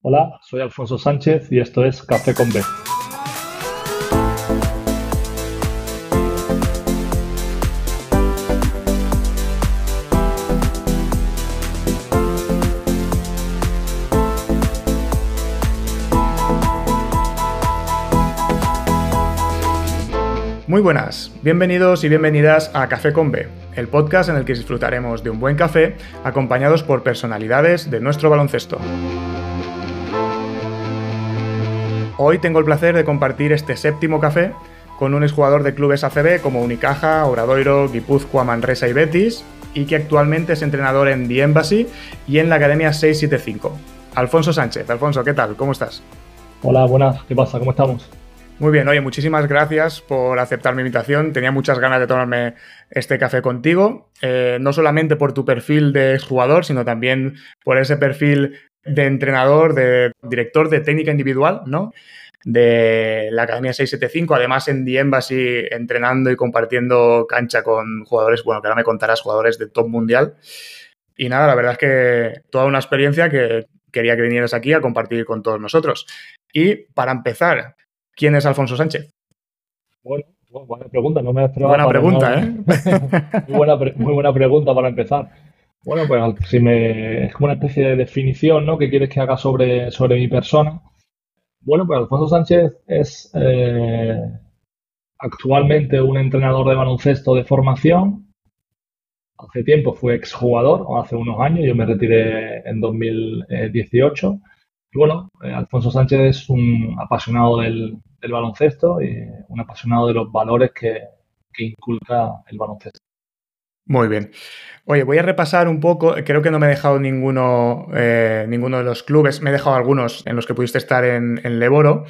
Hola, soy Alfonso Sánchez y esto es Café con B. Muy buenas, bienvenidos y bienvenidas a Café con B, el podcast en el que disfrutaremos de un buen café acompañados por personalidades de nuestro baloncesto. Hoy tengo el placer de compartir este séptimo café con un exjugador de clubes ACB como Unicaja, Obradoiro, Guipúzcoa, Manresa y Betis, y que actualmente es entrenador en The Embassy y en la Academia 675. Alfonso Sánchez. Alfonso, ¿qué tal? ¿Cómo estás? Hola, buenas. ¿Qué pasa? ¿Cómo estamos? Muy bien, oye, muchísimas gracias por aceptar mi invitación. Tenía muchas ganas de tomarme este café contigo, eh, no solamente por tu perfil de jugador, sino también por ese perfil de entrenador, de director de técnica individual, ¿no? De la Academia 675, además en The Embassy entrenando y compartiendo cancha con jugadores, bueno, que ahora me contarás, jugadores de top mundial. Y nada, la verdad es que toda una experiencia que quería que vinieras aquí a compartir con todos nosotros. Y para empezar, ¿quién es Alfonso Sánchez? Bueno, buena pregunta, no me esperaba. Buena pregunta, ¿eh? muy, buena, muy buena pregunta para empezar. Bueno, pues si me, es como una especie de definición, ¿no? ¿Qué quieres que haga sobre, sobre mi persona? Bueno, pues Alfonso Sánchez es eh, actualmente un entrenador de baloncesto de formación. Hace tiempo fue exjugador, hace unos años, yo me retiré en 2018. Y bueno, eh, Alfonso Sánchez es un apasionado del, baloncesto y un apasionado de los valores que inculca el baloncesto. Muy bien. Oye, voy a repasar un poco. Creo que no me he dejado ninguno, eh, ninguno de los clubes. Me he dejado algunos en los que pudiste estar en, en Leboro.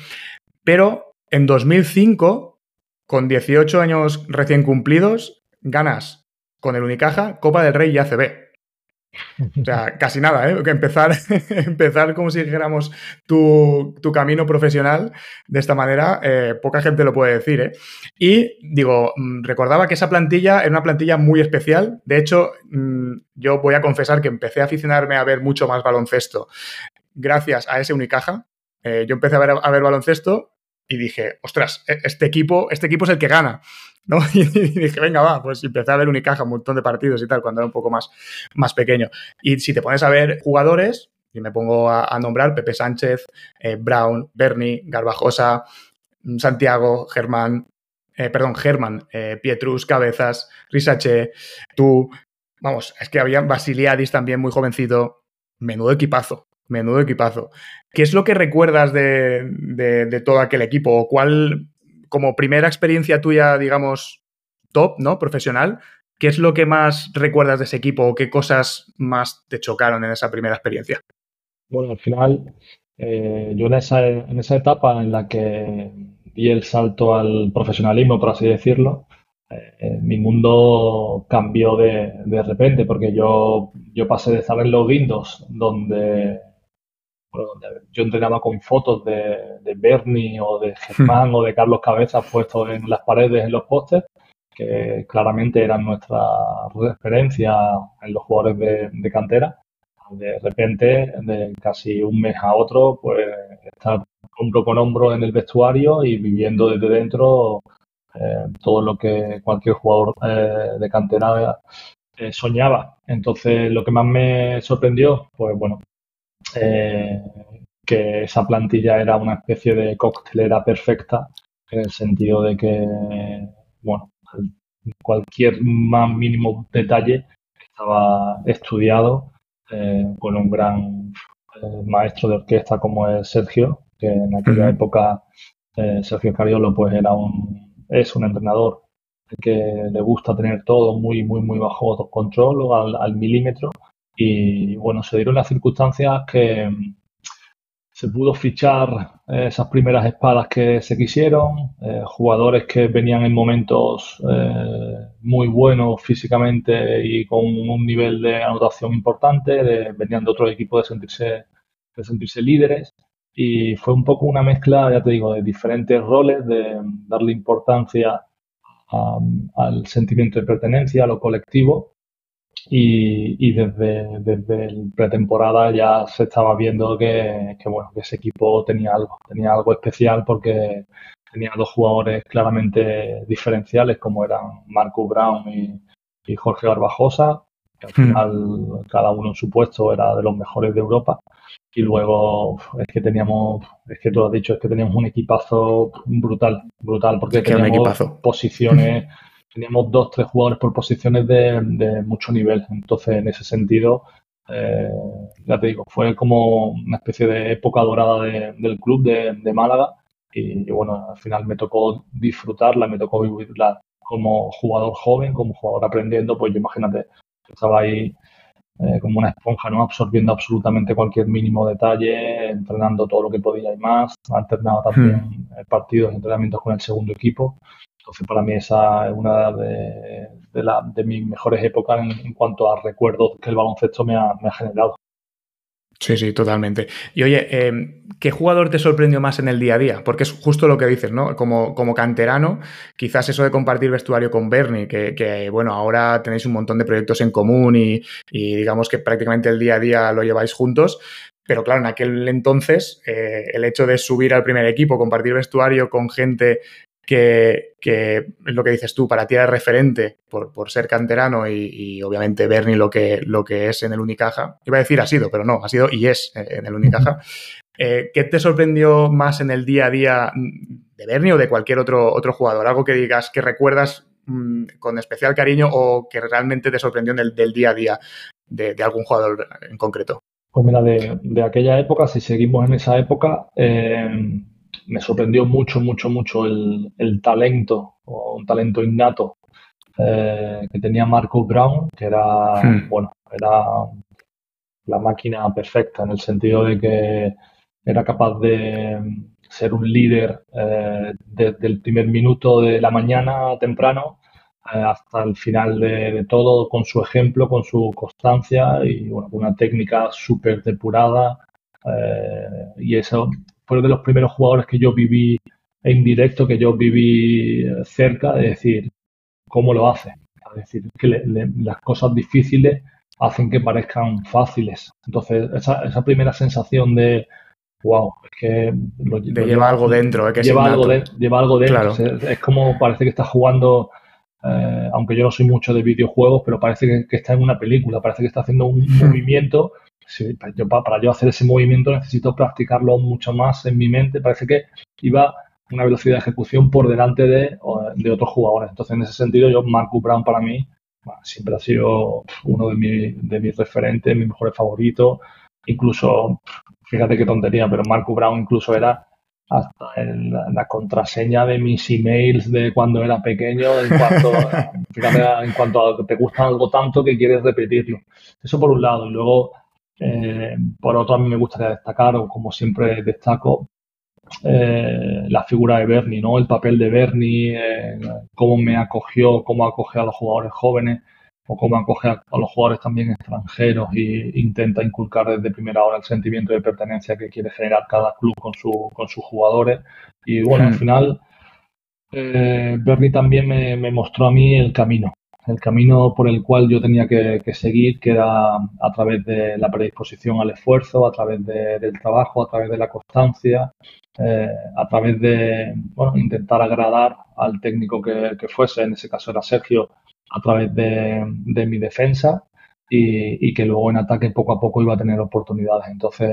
Pero en 2005, con 18 años recién cumplidos, ganas con el Unicaja Copa del Rey y ACB. O sea, casi nada, ¿eh? Empezar, empezar como si dijéramos tu, camino profesional de esta manera, eh, poca gente lo puede decir, ¿eh? Y digo, mm, recordaba que esa plantilla era una plantilla muy especial. De hecho, mm, yo voy a confesar que empecé a aficionarme a ver mucho más baloncesto gracias a ese Unicaja. Eh, yo empecé a ver, a ver baloncesto y dije, ostras, e, este equipo, este equipo es el que gana. ¿No? Y dije, venga, va, pues empecé a ver Unicaja, un montón de partidos y tal, cuando era un poco más, más pequeño. Y si te pones a ver jugadores, y me pongo a, nombrar Pepe Sánchez, eh, Brown, Bernie, Garbajosa, Santiago, Germán, eh, perdón, Germán, eh, Pietrus, Cabezas, Risache, tú, vamos, es que había Basiliadis también muy jovencito, menudo equipazo, menudo equipazo. ¿Qué es lo que recuerdas de, de todo aquel equipo? ¿O cuál como primera experiencia tuya, digamos, top, ¿no? Profesional, ¿qué es lo que más recuerdas de ese equipo o qué cosas más te chocaron en esa primera experiencia? Bueno, al final, eh, yo en esa, en esa etapa en la que di el salto al profesionalismo, por así decirlo, eh, mi mundo cambió de, de, repente porque yo, yo pasé de estar en los Windows, donde yo entrenaba con fotos de, Bernie o de Germán o de Carlos Cabezas puestos en las paredes, en los pósters, que claramente eran nuestra referencia en los jugadores de, cantera. De repente, de casi un mes a otro, pues estar hombro con hombro en el vestuario y viviendo desde dentro eh, todo lo que cualquier jugador eh, de cantera eh, soñaba. Entonces, lo que más me sorprendió, pues bueno, eh, que esa plantilla era una especie de coctelera perfecta, en el sentido de que, bueno, cualquier más mínimo detalle estaba estudiado eh, con un gran eh, maestro de orquesta como es Sergio, que en aquella época Sergio Cariolo pues era un, es un entrenador que le gusta tener todo muy, muy, muy bajo control al milímetro y bueno, se dieron las circunstancias que mm, se pudo fichar eh, esas primeras espadas que se quisieron, eh, jugadores que venían en momentos eh, muy buenos físicamente y con un nivel de anotación importante, venían de otro equipo de sentirse, de sentirse líderes. Y fue un poco una mezcla, ya te digo, de diferentes roles, de darle importancia al sentimiento de pertenencia, a lo colectivo y, desde, desde el pretemporada ya se estaba viendo que, bueno, que ese equipo tenía algo, tenía algo especial porque tenía dos jugadores claramente diferenciales como eran Marcus Brown y, Jorge Garbajosa, que al hmm. final cada uno en su puesto era de los mejores de Europa. Y luego es que teníamos, es que tú has dicho, es que teníamos un equipazo brutal, brutal, porque teníamos posiciones teníamos dos, tres jugadores por posiciones de, mucho nivel. Entonces, en ese sentido, eh, ya te digo, fue como una especie de época dorada del club de, Málaga. Y, bueno, al final me tocó disfrutarla, me tocó vivirla como jugador joven, como jugador aprendiendo. Pues yo imagínate, estaba ahí eh, como una esponja, ¿no? Absorbiendo absolutamente cualquier mínimo detalle, entrenando todo lo que podía y más. Alternaba también hmm. eh, partidos, entrenamientos con el segundo equipo. Entonces, para mí esa es una de, mis mejores épocas en, cuanto a recuerdos que el baloncesto me ha, generado. Sí, sí, totalmente. Y oye, eh, ¿qué jugador te sorprendió más en el día a día? Porque es justo lo que dices, ¿no? Como, como canterano, quizás eso de compartir vestuario con Bernie, que, bueno, ahora tenéis un montón de proyectos en común y, digamos que prácticamente el día a día lo lleváis juntos. Pero claro, en aquel entonces, eh, el hecho de subir al primer equipo, compartir vestuario con gente que, es lo que dices tú, para ti era referente por, ser canterano y, obviamente Bernie lo que, lo que es en el Unicaja. Iba a decir ha sido, pero no, ha sido y es en el Unicaja. Eh, ¿Qué te sorprendió más en el día a día de Bernie o de cualquier otro, otro jugador? Algo que digas que recuerdas mm, con especial cariño o que realmente te sorprendió en el, del día a día de, algún jugador en concreto. Pues mira, de, aquella época, si seguimos en esa época, eh, me sorprendió mucho, mucho, mucho el, talento, o un talento innato eh, que tenía Marcus Brown, que era, hmm. bueno, era la máquina perfecta en el sentido de que era capaz de ser un líder eh, desde el primer minuto de la mañana temprano eh, hasta el final de, todo, con su ejemplo, con su constancia y bueno, una técnica súper depurada. y eso fue de los primeros jugadores que yo viví en directo, que yo viví cerca, de decir cómo lo hace. Es decir, que las cosas difíciles hacen que parezcan fáciles. Entonces, esa, primera sensación de, wow, es que lleva, algo dentro, que lleva, algo lleva algo dentro. Es, como parece que está jugando, eh, aunque yo no soy mucho de videojuegos, pero parece que, está en una película, parece que está haciendo un movimiento para yo hacer ese movimiento necesito practicarlo mucho más en mi mente. Parece que iba una velocidad de ejecución por delante de, otros jugadores. Entonces, en ese sentido, yo, Marcus Brown para mí siempre ha sido uno de, mis referentes, mis mejores favoritos. Incluso, fíjate qué tontería, pero Marcus Brown incluso era hasta la, contraseña de mis emails de cuando era pequeño, fíjate, en cuanto a que te gusta algo tanto que quieres repetirlo. Eso por un lado. Y luego, eh, por otro, a mí me gustaría destacar, o como siempre destaco, eh, la figura de Bernie, ¿no? El papel de Bernie, eh, cómo me acogió, cómo acoge a los jugadores jóvenes o cómo acoge a, los jugadores también extranjeros e intenta inculcar desde primera hora el sentimiento de pertenencia que quiere generar cada club con, su, con sus jugadores. Y bueno, al hmm. final, Bernie también me, me mostró a mí el camino, el camino por el cual yo tenía que, seguir, que era a través de la predisposición al esfuerzo, a través del trabajo, a través de la constancia, eh, a través de bueno, intentar agradar al técnico que, fuese, en ese caso era Sergio, a través de, mi defensa y, que luego en ataque poco a poco iba a tener oportunidades. Entonces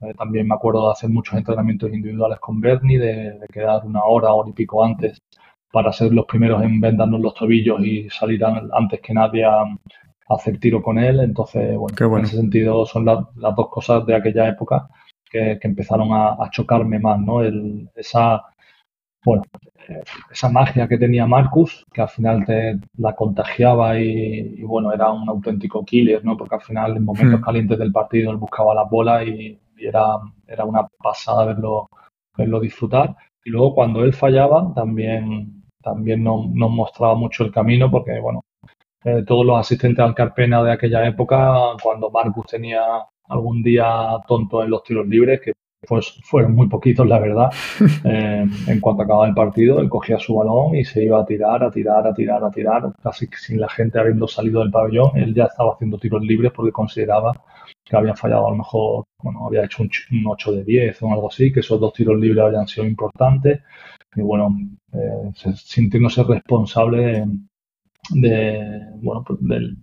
eh, también me acuerdo de hacer muchos entrenamientos individuales con Bernie, de, de quedar una hora, hora y pico antes para ser los primeros en vendarnos los tobillos y salir antes que nadie a, hacer tiro con él. Entonces, bueno, en ese sentido son las dos cosas de aquella época que, empezaron a, chocarme más, ¿no? El, esa, bueno, esa magia que tenía Marcus, que al final te la contagiaba y, bueno, era un auténtico killer, ¿no? Porque al final en momentos hmm. calientes del partido él buscaba las bolas y, era, era una pasada verlo, verlo disfrutar. Y luego cuando él fallaba, también también nos, mostraba mucho el camino porque, bueno, eh, todos los asistentes al Carpena de aquella época, cuando Marcus tenía algún día tonto en los tiros libres, que pues fueron muy poquitos, la verdad. Eh, en cuanto acababa el partido, él cogía su balón y se iba a tirar, a tirar, a tirar, a tirar, casi sin la gente habiendo salido del pabellón. Él ya estaba haciendo tiros libres porque consideraba que había fallado a lo mejor, bueno, había hecho un, 8 de 10 o algo así, que esos dos tiros libres habían sido importantes. Y bueno, eh, sintiéndose responsable de, bueno, pues del,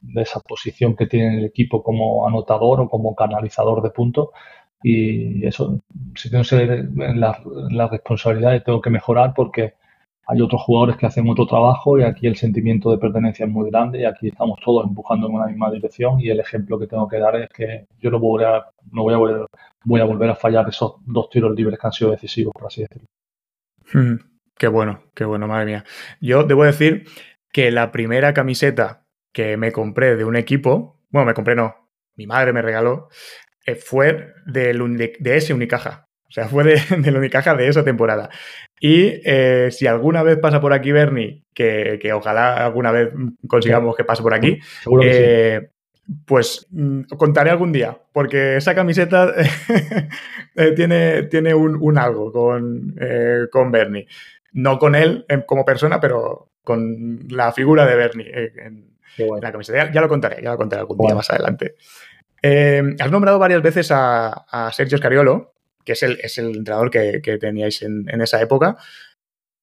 de esa posición que tiene el equipo como anotador o como canalizador de puntos. Y eso, si tengo la, la responsabilidad tengo que mejorar porque hay otros jugadores que hacen otro trabajo y aquí el sentimiento de pertenencia es muy grande y aquí estamos todos empujando en una misma dirección y el ejemplo que tengo que dar es que yo no voy a, no voy a, volver, voy a volver a fallar esos dos tiros libres que han sido decisivos, por así decirlo. Qué bueno, qué bueno, madre mía. Yo debo decir que la primera camiseta que me compré de un equipo, bueno, me compré no, mi madre me regaló, eh, fue de, de ese Unicaja. O sea, fue de, de, la Unicaja de esa temporada. Y eh, si alguna vez pasa por aquí Bernie, que, que, ojalá alguna vez consigamos que pase por aquí, eh, pues mm, contaré algún día, porque esa camiseta tiene, tiene un, un, algo con, con Bernie. No con él como persona, pero con la figura de Bernie en, la camiseta. Ya, lo contaré, ya lo contaré algún día más adelante. Eh, has nombrado varias veces a, Sergio Scariolo, que es el, es el entrenador que, teníais en, esa época.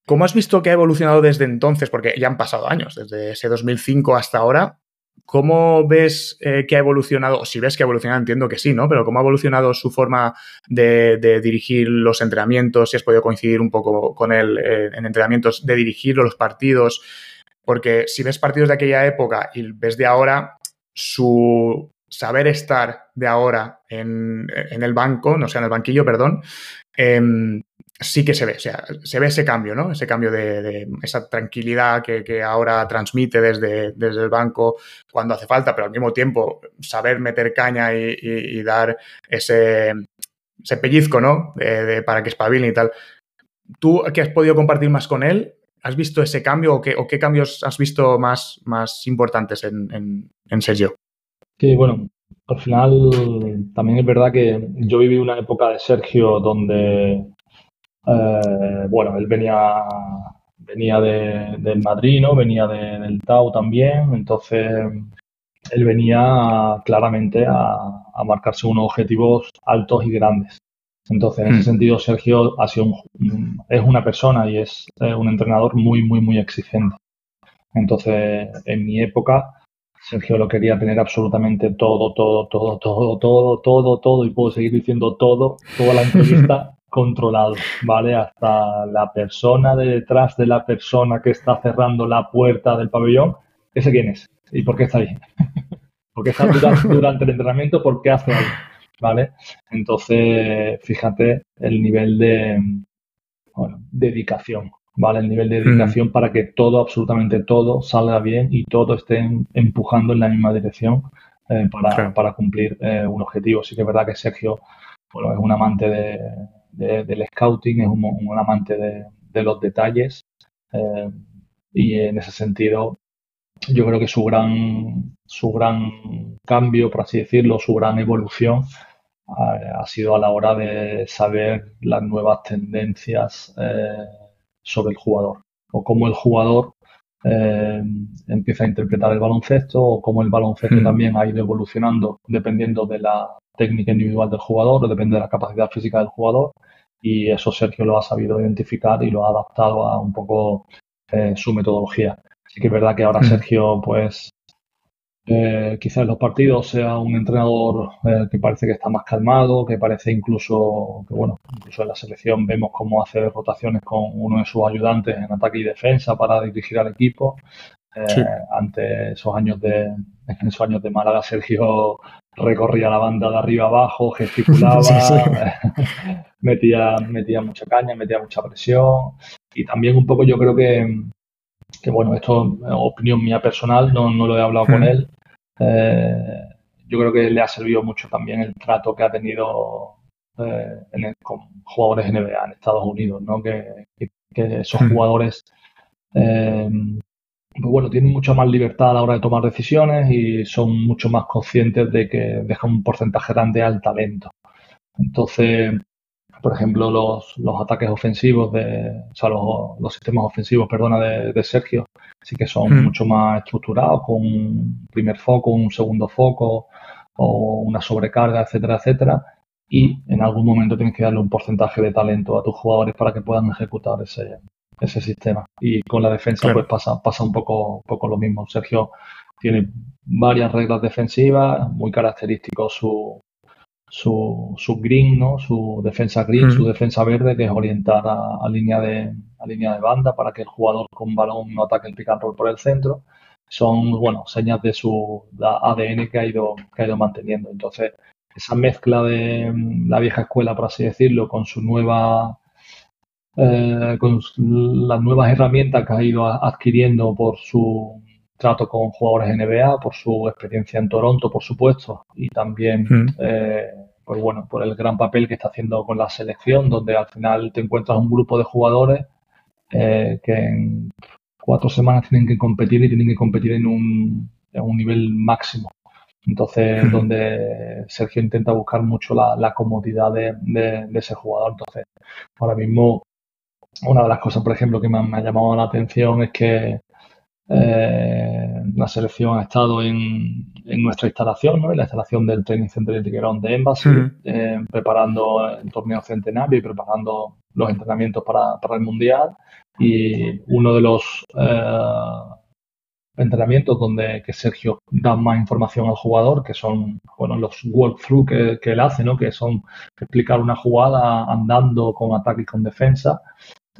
¿Cómo has visto que ha evolucionado desde entonces? Porque ya han pasado años, desde ese 2005 hasta ahora. ¿Cómo ves eh, que ha evolucionado? O si ves que ha evolucionado, entiendo que sí, ¿no? Pero ¿cómo ha evolucionado su forma de, dirigir los entrenamientos? Si has podido coincidir un poco con él eh, en entrenamientos, de dirigir los partidos. Porque si ves partidos de aquella época y ves de ahora, su saber estar de ahora en, el banco, no sea, en el banquillo, perdón, em, sí que se ve, o sea, se ve ese cambio, ¿no? Ese cambio de, esa tranquilidad que, ahora transmite desde, desde, el banco cuando hace falta, pero al mismo tiempo saber meter caña y, dar ese, ese, pellizco, ¿no? De, para que espabilen y tal. ¿Tú qué has podido compartir más con él? ¿Has visto ese cambio o qué, cambios has visto más, más importantes en, en, en Sergio? Sí, bueno, al final también es verdad que yo viví una época de Sergio donde, eh, bueno, él venía, venía de, del Madrid, ¿no? Venía del Tau también, entonces él venía claramente a, a, marcarse unos objetivos altos y grandes. Entonces, en ese hmm. sentido, Sergio ha sido es una persona y es un entrenador muy, muy, muy exigente. Entonces, en mi época, Sergio lo quería tener absolutamente todo, todo, todo, todo, todo, todo, todo, y puedo seguir diciendo todo, toda la entrevista controlado, ¿vale? Hasta la persona de detrás de la persona que está cerrando la puerta del pabellón, ese quién es y por qué está ahí. porque está durante, el entrenamiento, ¿por qué hace algo? ¿Vale? Entonces, fíjate el nivel de dedicación, ¿vale? El nivel de dedicación para que todo, absolutamente todo, salga bien y todo esté empujando en la misma dirección eh, para, cumplir eh, un objetivo. Sí que es verdad que Sergio bueno, es un amante de, del scouting, es un, amante de, los detalles eh, y en ese sentido yo creo que su gran, su gran cambio, por así decirlo, su gran evolución ha sido a la hora de saber las nuevas tendencias sobre el jugador o cómo el jugador eh, empieza a interpretar el baloncesto o cómo el baloncesto hmm. también ha ido evolucionando dependiendo de la técnica individual del jugador o depende de la capacidad física del jugador y eso Sergio lo ha sabido identificar y lo ha adaptado a un poco eh, su metodología. Así que es verdad que ahora hmm. Sergio pues eh, quizás en los partidos sea un entrenador eh, que parece que está más calmado, que parece incluso que, bueno, incluso en la selección vemos cómo hace rotaciones con uno de sus ayudantes en ataque y defensa para dirigir al equipo. Eh, ante esos años de esos años de Málaga, Sergio recorría la banda de arriba abajo, gesticulaba, metía, metía mucha caña, metía mucha presión. Y también un poco yo creo que, que bueno, esto es opinión mía personal, no, no lo he hablado con él, eh, yo creo que le ha servido mucho también el trato que ha tenido eh, con jugadores NBA en Estados Unidos, ¿no? que, esos hmm. jugadores eh, pues bueno, tienen mucha más libertad a la hora de tomar decisiones y son mucho más conscientes de que dejan un porcentaje grande al talento. Entonces, por ejemplo, los, ataques ofensivos de, o sea, los, sistemas ofensivos, perdona, de, Sergio, sí que son mucho más estructurados, con un primer foco, un segundo foco o una sobrecarga, etcétera, etcétera. Y en algún momento tienes que darle un porcentaje de talento a tus jugadores para que puedan ejecutar ese, ese sistema. Y con la defensa pues pasa, pasa un poco, poco lo mismo. Sergio tiene varias reglas defensivas, muy característico su, su, su green, ¿no? Su defensa green, su defensa verde, que es orientar a, línea de, a línea de banda para que el jugador con balón no ataque el pick and roll por el centro. Son, bueno, señas de su ADN que ha ido, que ha ido manteniendo. Entonces, esa mezcla de la vieja escuela, por así decirlo, con su nueva eh, con las nuevas herramientas que ha ido adquiriendo por su trato con jugadores NBA, por su experiencia en Toronto, por supuesto, y también, mm. eh, pues bueno, por el gran papel que está haciendo con la selección, donde al final te encuentras un grupo de jugadores eh, que en cuatro semanas tienen que competir y tienen que competir en un, en un nivel máximo. Entonces, mm. donde Sergio intenta buscar mucho la, comodidad de, de, ese jugador. Entonces, ahora mismo, una de las cosas, por ejemplo, que me, me ha llamado la atención es que eh, la selección ha estado en, nuestra instalación, ¿no? en la instalación del Training Center de de Embassy, eh, preparando el torneo centenario y preparando los entrenamientos para, el Mundial. Y uno de los eh, entrenamientos donde que Sergio da más información al jugador, que son bueno, los walkthrough que, que él hace, ¿no? que son explicar una jugada andando con ataque y con defensa.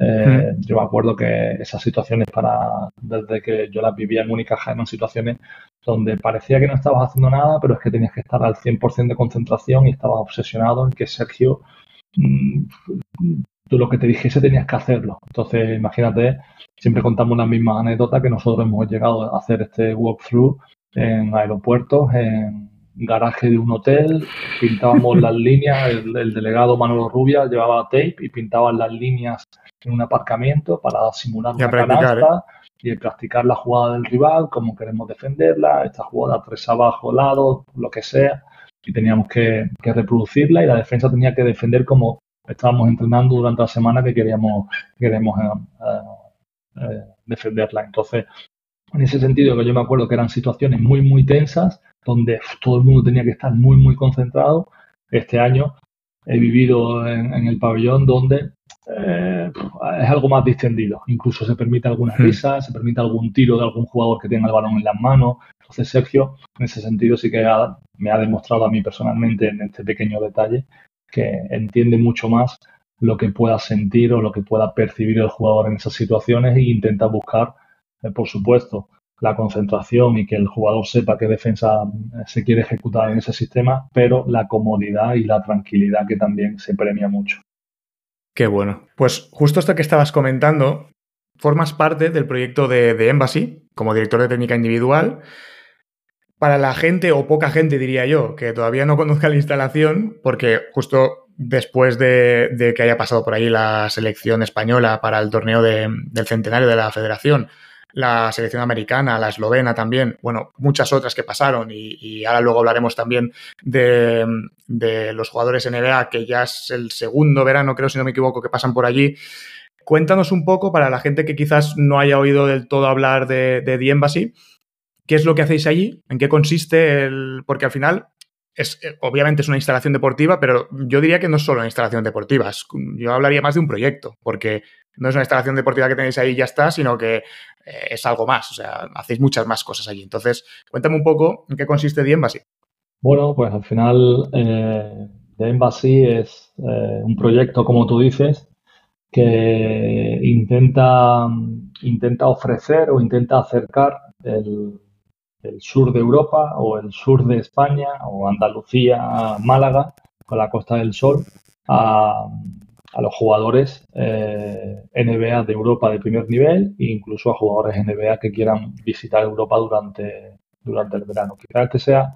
Eh, yo me acuerdo que esas situaciones para, desde que yo las vivía en Unicaja, eran situaciones donde parecía que no estabas haciendo nada, pero es que tenías que estar al 100% de concentración y estabas obsesionado en que Sergio, mm, tú lo que te dijese tenías que hacerlo. Entonces, imagínate, siempre contamos las mismas anécdotas que nosotros hemos llegado a hacer este walkthrough en aeropuertos, en garaje de un hotel, pintábamos las líneas, el, el, delegado Manolo Rubia llevaba tape y pintaban las líneas en un aparcamiento para simular una canasta ¿eh? y practicar la jugada del rival, cómo queremos defenderla, esta jugada tres abajo, lado, lo que sea, y teníamos que, reproducirla y la defensa tenía que defender como estábamos entrenando durante la semana que queríamos, queremos eh, eh, defenderla. Entonces, en ese sentido que yo me acuerdo que eran situaciones muy, muy tensas, donde todo el mundo tenía que estar muy, muy concentrado. Este año he vivido en el pabellón donde eh, es algo más distendido. Incluso se permite alguna hmm. risa, se permite algún tiro de algún jugador que tenga el balón en las manos. Entonces, Sergio, en ese sentido, sí que me ha demostrado a mí personalmente en este pequeño detalle que entiende mucho más lo que pueda sentir o lo que pueda percibir el jugador en esas situaciones e intenta buscar, eh, por supuesto, la concentración y que el jugador sepa qué defensa eh, se quiere ejecutar en ese sistema, pero la comodidad y la tranquilidad que también se premia mucho. Qué bueno. Pues justo esto que estabas comentando, formas parte del proyecto de, Embassy como director de técnica individual. Para la gente, o poca gente diría yo, que todavía no conozca la instalación, porque justo después de, que haya pasado por ahí la selección española para el torneo del centenario de la federación, la selección americana, la eslovena también, bueno, muchas otras que pasaron y, ahora luego hablaremos también de, los jugadores NBA, que ya es el segundo verano, creo, si no me equivoco, que pasan por allí. Cuéntanos un poco, para la gente que quizás no haya oído del todo hablar de, de The Embassy, ¿qué es lo que hacéis allí? ¿En qué consiste el...? Porque al final es, eh, obviamente es una instalación deportiva, pero yo diría que no es solo una instalación deportiva. yo hablaría más de un proyecto, porque no es una instalación deportiva que tenéis ahí y ya está, sino que eh, es algo más. O sea, hacéis muchas más cosas allí. Entonces, cuéntame un poco en qué consiste The Embassy. Bueno, pues al final eh, The Embassy es eh, un proyecto, como tú dices, que intenta, intenta ofrecer o intenta acercar el, el sur de Europa o el sur de España o Andalucía, Málaga, con la Costa del Sol, a, los jugadores eh, NBA de Europa de primer nivel e incluso a jugadores NBA que quieran visitar Europa durante, durante el verano. Quizás este sea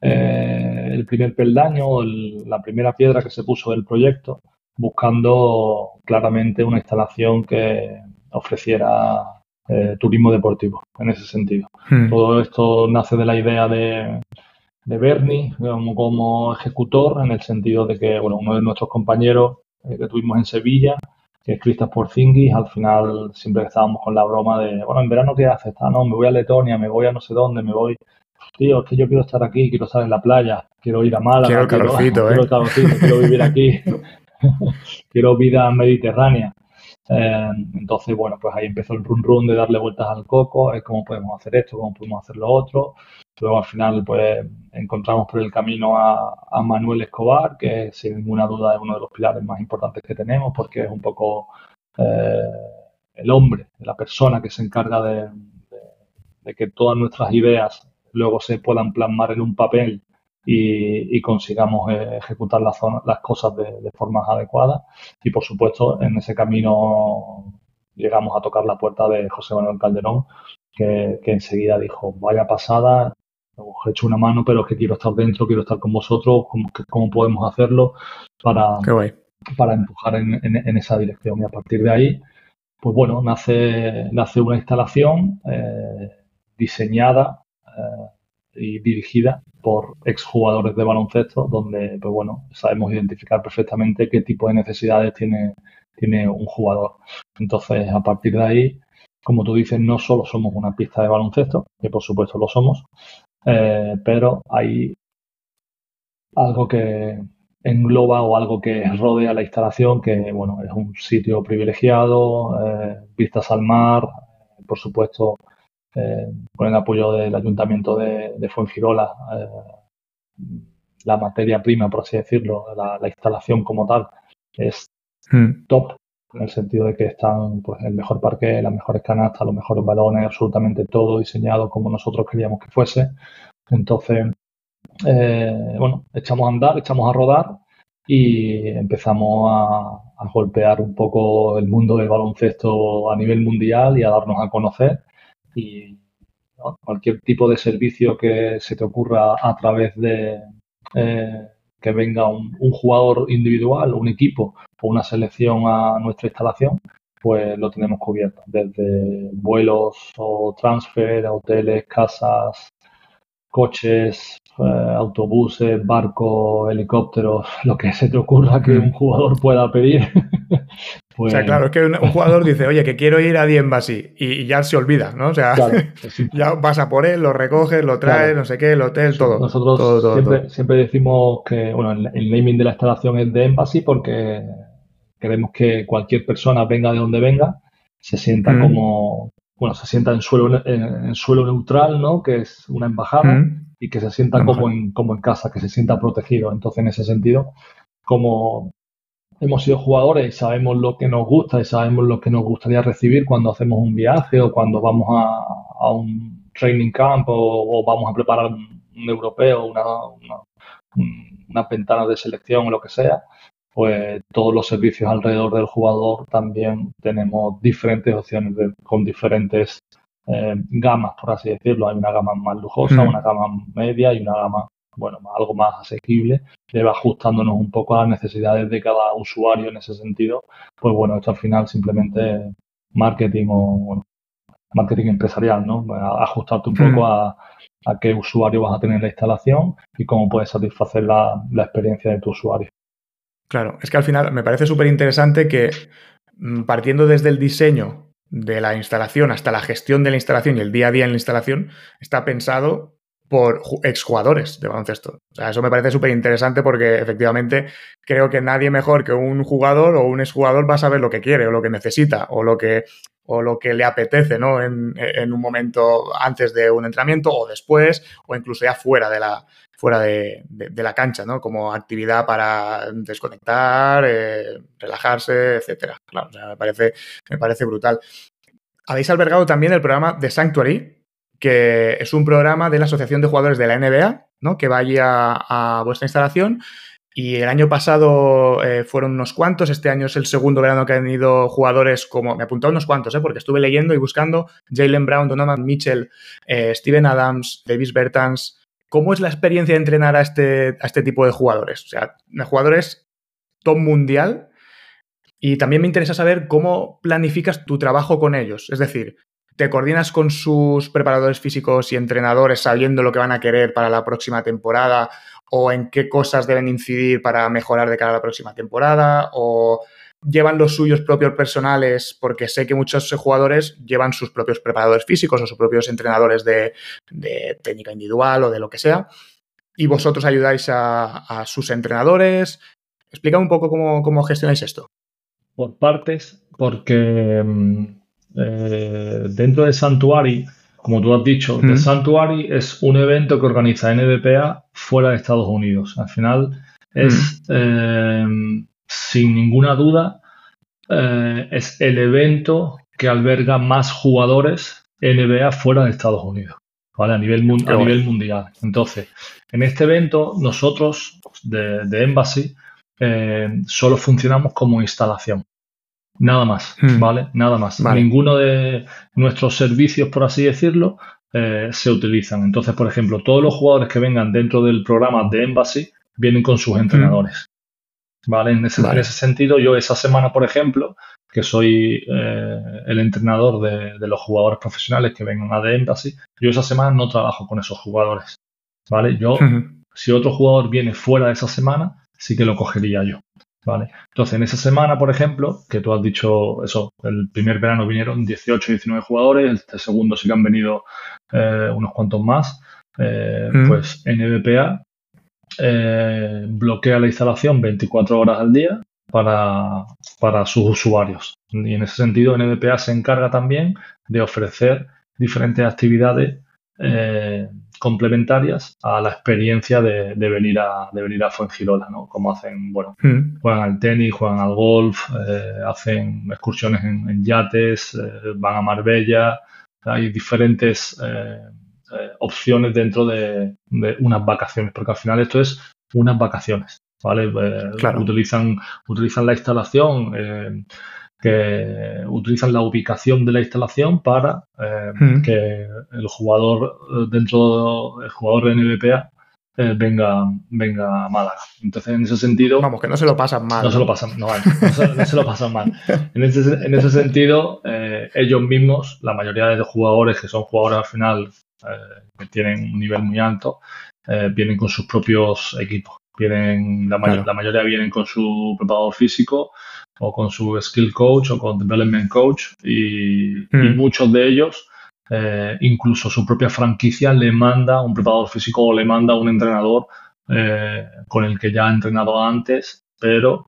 eh, el primer peldaño, la primera piedra que se puso del proyecto, buscando claramente una instalación que ofreciera eh, turismo deportivo en ese sentido. Hmm. Todo esto nace de la idea de, de Bernie como, como, ejecutor, en el sentido de que bueno, uno de nuestros compañeros eh, que tuvimos en Sevilla, que es Cristas Porzingis, al final siempre estábamos con la broma de, bueno, en verano ¿qué haces? Ah, no, me voy a Letonia, me voy a no sé dónde, me voy... Tío, es que yo quiero estar aquí, quiero estar en la playa, quiero ir a Málaga. Quiero calorcito, quiero, ¿eh? quiero vivir aquí, quiero vida mediterránea. Eh, entonces, bueno, pues ahí empezó el run run de darle vueltas al coco, es cómo podemos hacer esto, cómo podemos hacer lo otro. Luego al final, pues encontramos por el camino a, Manuel Escobar, que sin ninguna duda es uno de los pilares más importantes que tenemos, porque es un poco eh, el hombre, la persona que se encarga de, que todas nuestras ideas luego se puedan plasmar en un papel y, consigamos eh, ejecutar las, las cosas de, de formas adecuadas. Y por supuesto, en ese camino llegamos a tocar la puerta de José Manuel Calderón, que, enseguida dijo, vaya pasada, os he hecho una mano, pero es que quiero estar dentro, quiero estar con vosotros, cómo, podemos hacerlo para, para empujar en, esa dirección. Y a partir de ahí, pues bueno, nace, nace una instalación eh, diseñada eh, y dirigida por exjugadores de baloncesto, donde, pues bueno, sabemos identificar perfectamente qué tipo de necesidades tiene, tiene un jugador. Entonces, a partir de ahí, como tú dices, no solo somos una pista de baloncesto, que por supuesto lo somos, eh, pero hay algo que engloba o algo que rodea la instalación, que bueno, es un sitio privilegiado, eh, vistas al mar, por supuesto, eh, con el apoyo del ayuntamiento de, de Fuengirola, la materia prima, por así decirlo, la, instalación como tal, es hmm. top en el sentido de que están pues el mejor parque, las mejores canastas, los mejores balones, absolutamente todo diseñado como nosotros queríamos que fuese. Entonces, eh, bueno, echamos a andar, echamos a rodar y empezamos a, golpear un poco el mundo del baloncesto a nivel mundial y a darnos a conocer. Y cualquier tipo de servicio que se te ocurra a través de eh, que venga un, un jugador individual, un equipo o una selección a nuestra instalación, pues lo tenemos cubierto, desde vuelos o transfer, hoteles, casas, coches, eh, autobuses, barcos, helicópteros, lo que se te ocurra que un jugador pueda pedir. O sea, claro, es que un, jugador dice, oye, que quiero ir a The Embassy y, ya se olvida, ¿no? O sea, ya pasa por él, lo recoge, lo trae, no sé qué, el hotel, todo. Nosotros siempre, decimos que, bueno, el, naming de la instalación es The Embassy porque queremos que cualquier persona, venga de donde venga, se sienta como, bueno, se sienta en suelo, en, suelo neutral, ¿no? Que es una embajada y que se sienta como en, como en casa, que se sienta protegido. Entonces, en ese sentido, como hemos sido jugadores y sabemos lo que nos gusta y sabemos lo que nos gustaría recibir cuando hacemos un viaje o cuando vamos a, un training camp o, vamos a preparar un, europeo, una, una, ventana de selección o lo que sea, pues todos los servicios alrededor del jugador también tenemos diferentes opciones con diferentes eh, gamas, por así decirlo. Hay una gama más lujosa, una gama media y una gama bueno, algo más asequible, le va ajustándonos un poco a las necesidades de cada usuario en ese sentido. Pues bueno, esto al final simplemente marketing o bueno, marketing empresarial, ¿no? Ajustarte un poco a, qué usuario vas a tener la instalación y cómo puedes satisfacer la, la experiencia de tu usuario. Claro, es que al final me parece súper interesante que mm, partiendo desde el diseño de la instalación hasta la gestión de la instalación y el día a día en la instalación, está pensado por exjugadores de baloncesto. O sea, eso me parece súper interesante porque efectivamente creo que nadie mejor que un jugador o un exjugador va a saber lo que quiere o lo que necesita o lo que, o lo que le apetece ¿no? en, un momento antes de un entrenamiento o después o incluso ya fuera de la, fuera de, la cancha, ¿no? Como actividad para desconectar, eh, relajarse, etcétera. Claro, me parece, me parece brutal. Habéis albergado también el programa de Sanctuary, que es un programa de la Asociación de Jugadores de la NBA, ¿no? Que vaya a, vuestra instalación. Y el año pasado eh, fueron unos cuantos, este año es el segundo verano que han ido jugadores como, me he apuntado unos cuantos, ¿eh? porque estuve leyendo y buscando Jalen Brown, Donovan Mitchell, eh, Steven Adams, Davis Bertans. ¿Cómo es la experiencia de entrenar a este, a este tipo de jugadores? O sea, jugadores top mundial. Y también me interesa saber cómo planificas tu trabajo con ellos. Es decir, ¿Te coordinas con sus preparadores físicos y entrenadores sabiendo lo que van a querer para la próxima temporada o en qué cosas deben incidir para mejorar de cara a la próxima temporada o llevan los suyos propios personales, porque sé que muchos jugadores llevan sus propios preparadores físicos o sus propios entrenadores de, técnica individual o de lo que sea, y vosotros ayudáis a, sus entrenadores. Explica un poco cómo, gestionáis esto. Por partes, porque mm, eh, dentro de Sanctuary, como tú has dicho, The Sanctuary es un evento que organiza NBPA fuera de Estados Unidos. Al final es sin ninguna duda, eh, es el evento que alberga más jugadores NBA fuera de Estados Unidos, ¿vale? A nivel, a nivel mundial. Entonces, en este evento, nosotros de, Embassy eh, solo funcionamos como instalación. Nada más, hmm. ¿vale? Nada más. Ninguno de nuestros servicios, por así decirlo, eh, se utilizan. Entonces, por ejemplo, todos los jugadores que vengan dentro del programa de Embassy vienen con sus hmm. entrenadores. ¿vale? En ese, ese sentido, yo esa semana, por ejemplo, que soy eh, el entrenador de, los jugadores profesionales que vengan a The Embassy, yo esa semana no trabajo con esos jugadores, ¿vale? Yo, si otro jugador viene fuera de esa semana, sí que lo cogería yo, ¿vale? Entonces, en esa semana, por ejemplo, que tú has dicho eso, el primer verano vinieron 18, 19 jugadores, el segundo sí que han venido eh, unos cuantos más, eh, pues NBPA eh, bloquea la instalación 24 horas al día para, sus usuarios. Y en ese sentido, NBPA se encarga también de ofrecer diferentes actividades eh, complementarias a la experiencia de, venir a de venir a Fuengirola, ¿no? Como hacen, bueno, hmm. juegan al tenis, juegan al golf, eh, hacen excursiones en, yates, van a Marbella, hay diferentes eh, opciones dentro de, unas vacaciones, porque al final esto es unas vacaciones, ¿vale? Eh, utilizan, utilizan la instalación, eh, que utilizan la ubicación de la instalación para que el jugador dentro del jugador de NBPA venga, venga a Málaga. Entonces, en ese sentido. Vamos, que no se lo pasan mal. No, se lo pasan, no, no, se, lo pasan mal. En ese, en ese sentido, ellos mismos, la mayoría de jugadores que son jugadores al final eh, que tienen un nivel muy alto, eh, vienen con sus propios equipos. Vienen, la, la mayoría vienen con su preparador físico o con su skill coach o con development coach y, mm. muchos de ellos eh, incluso su propia franquicia le manda un preparador físico o le manda un entrenador con el que ya ha entrenado antes, pero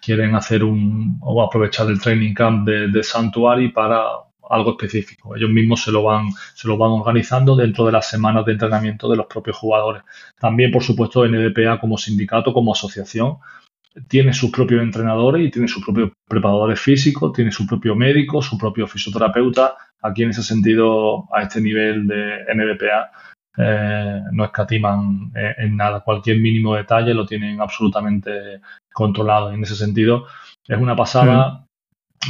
quieren hacer un o aprovechar el training camp de, de Sanctuary para algo específico. Ellos mismos se lo van, se lo van organizando dentro de las semanas de entrenamiento de los propios jugadores. También, por supuesto, NDPA como sindicato, como asociación, tiene sus propios entrenadores y tiene sus propios preparadores físicos, tiene su propio médico, su propio fisioterapeuta. Aquí, en ese sentido, a este nivel de NDPA, eh, no escatiman eh, en nada. Cualquier mínimo detalle lo tienen absolutamente controlado. En ese sentido, es una pasada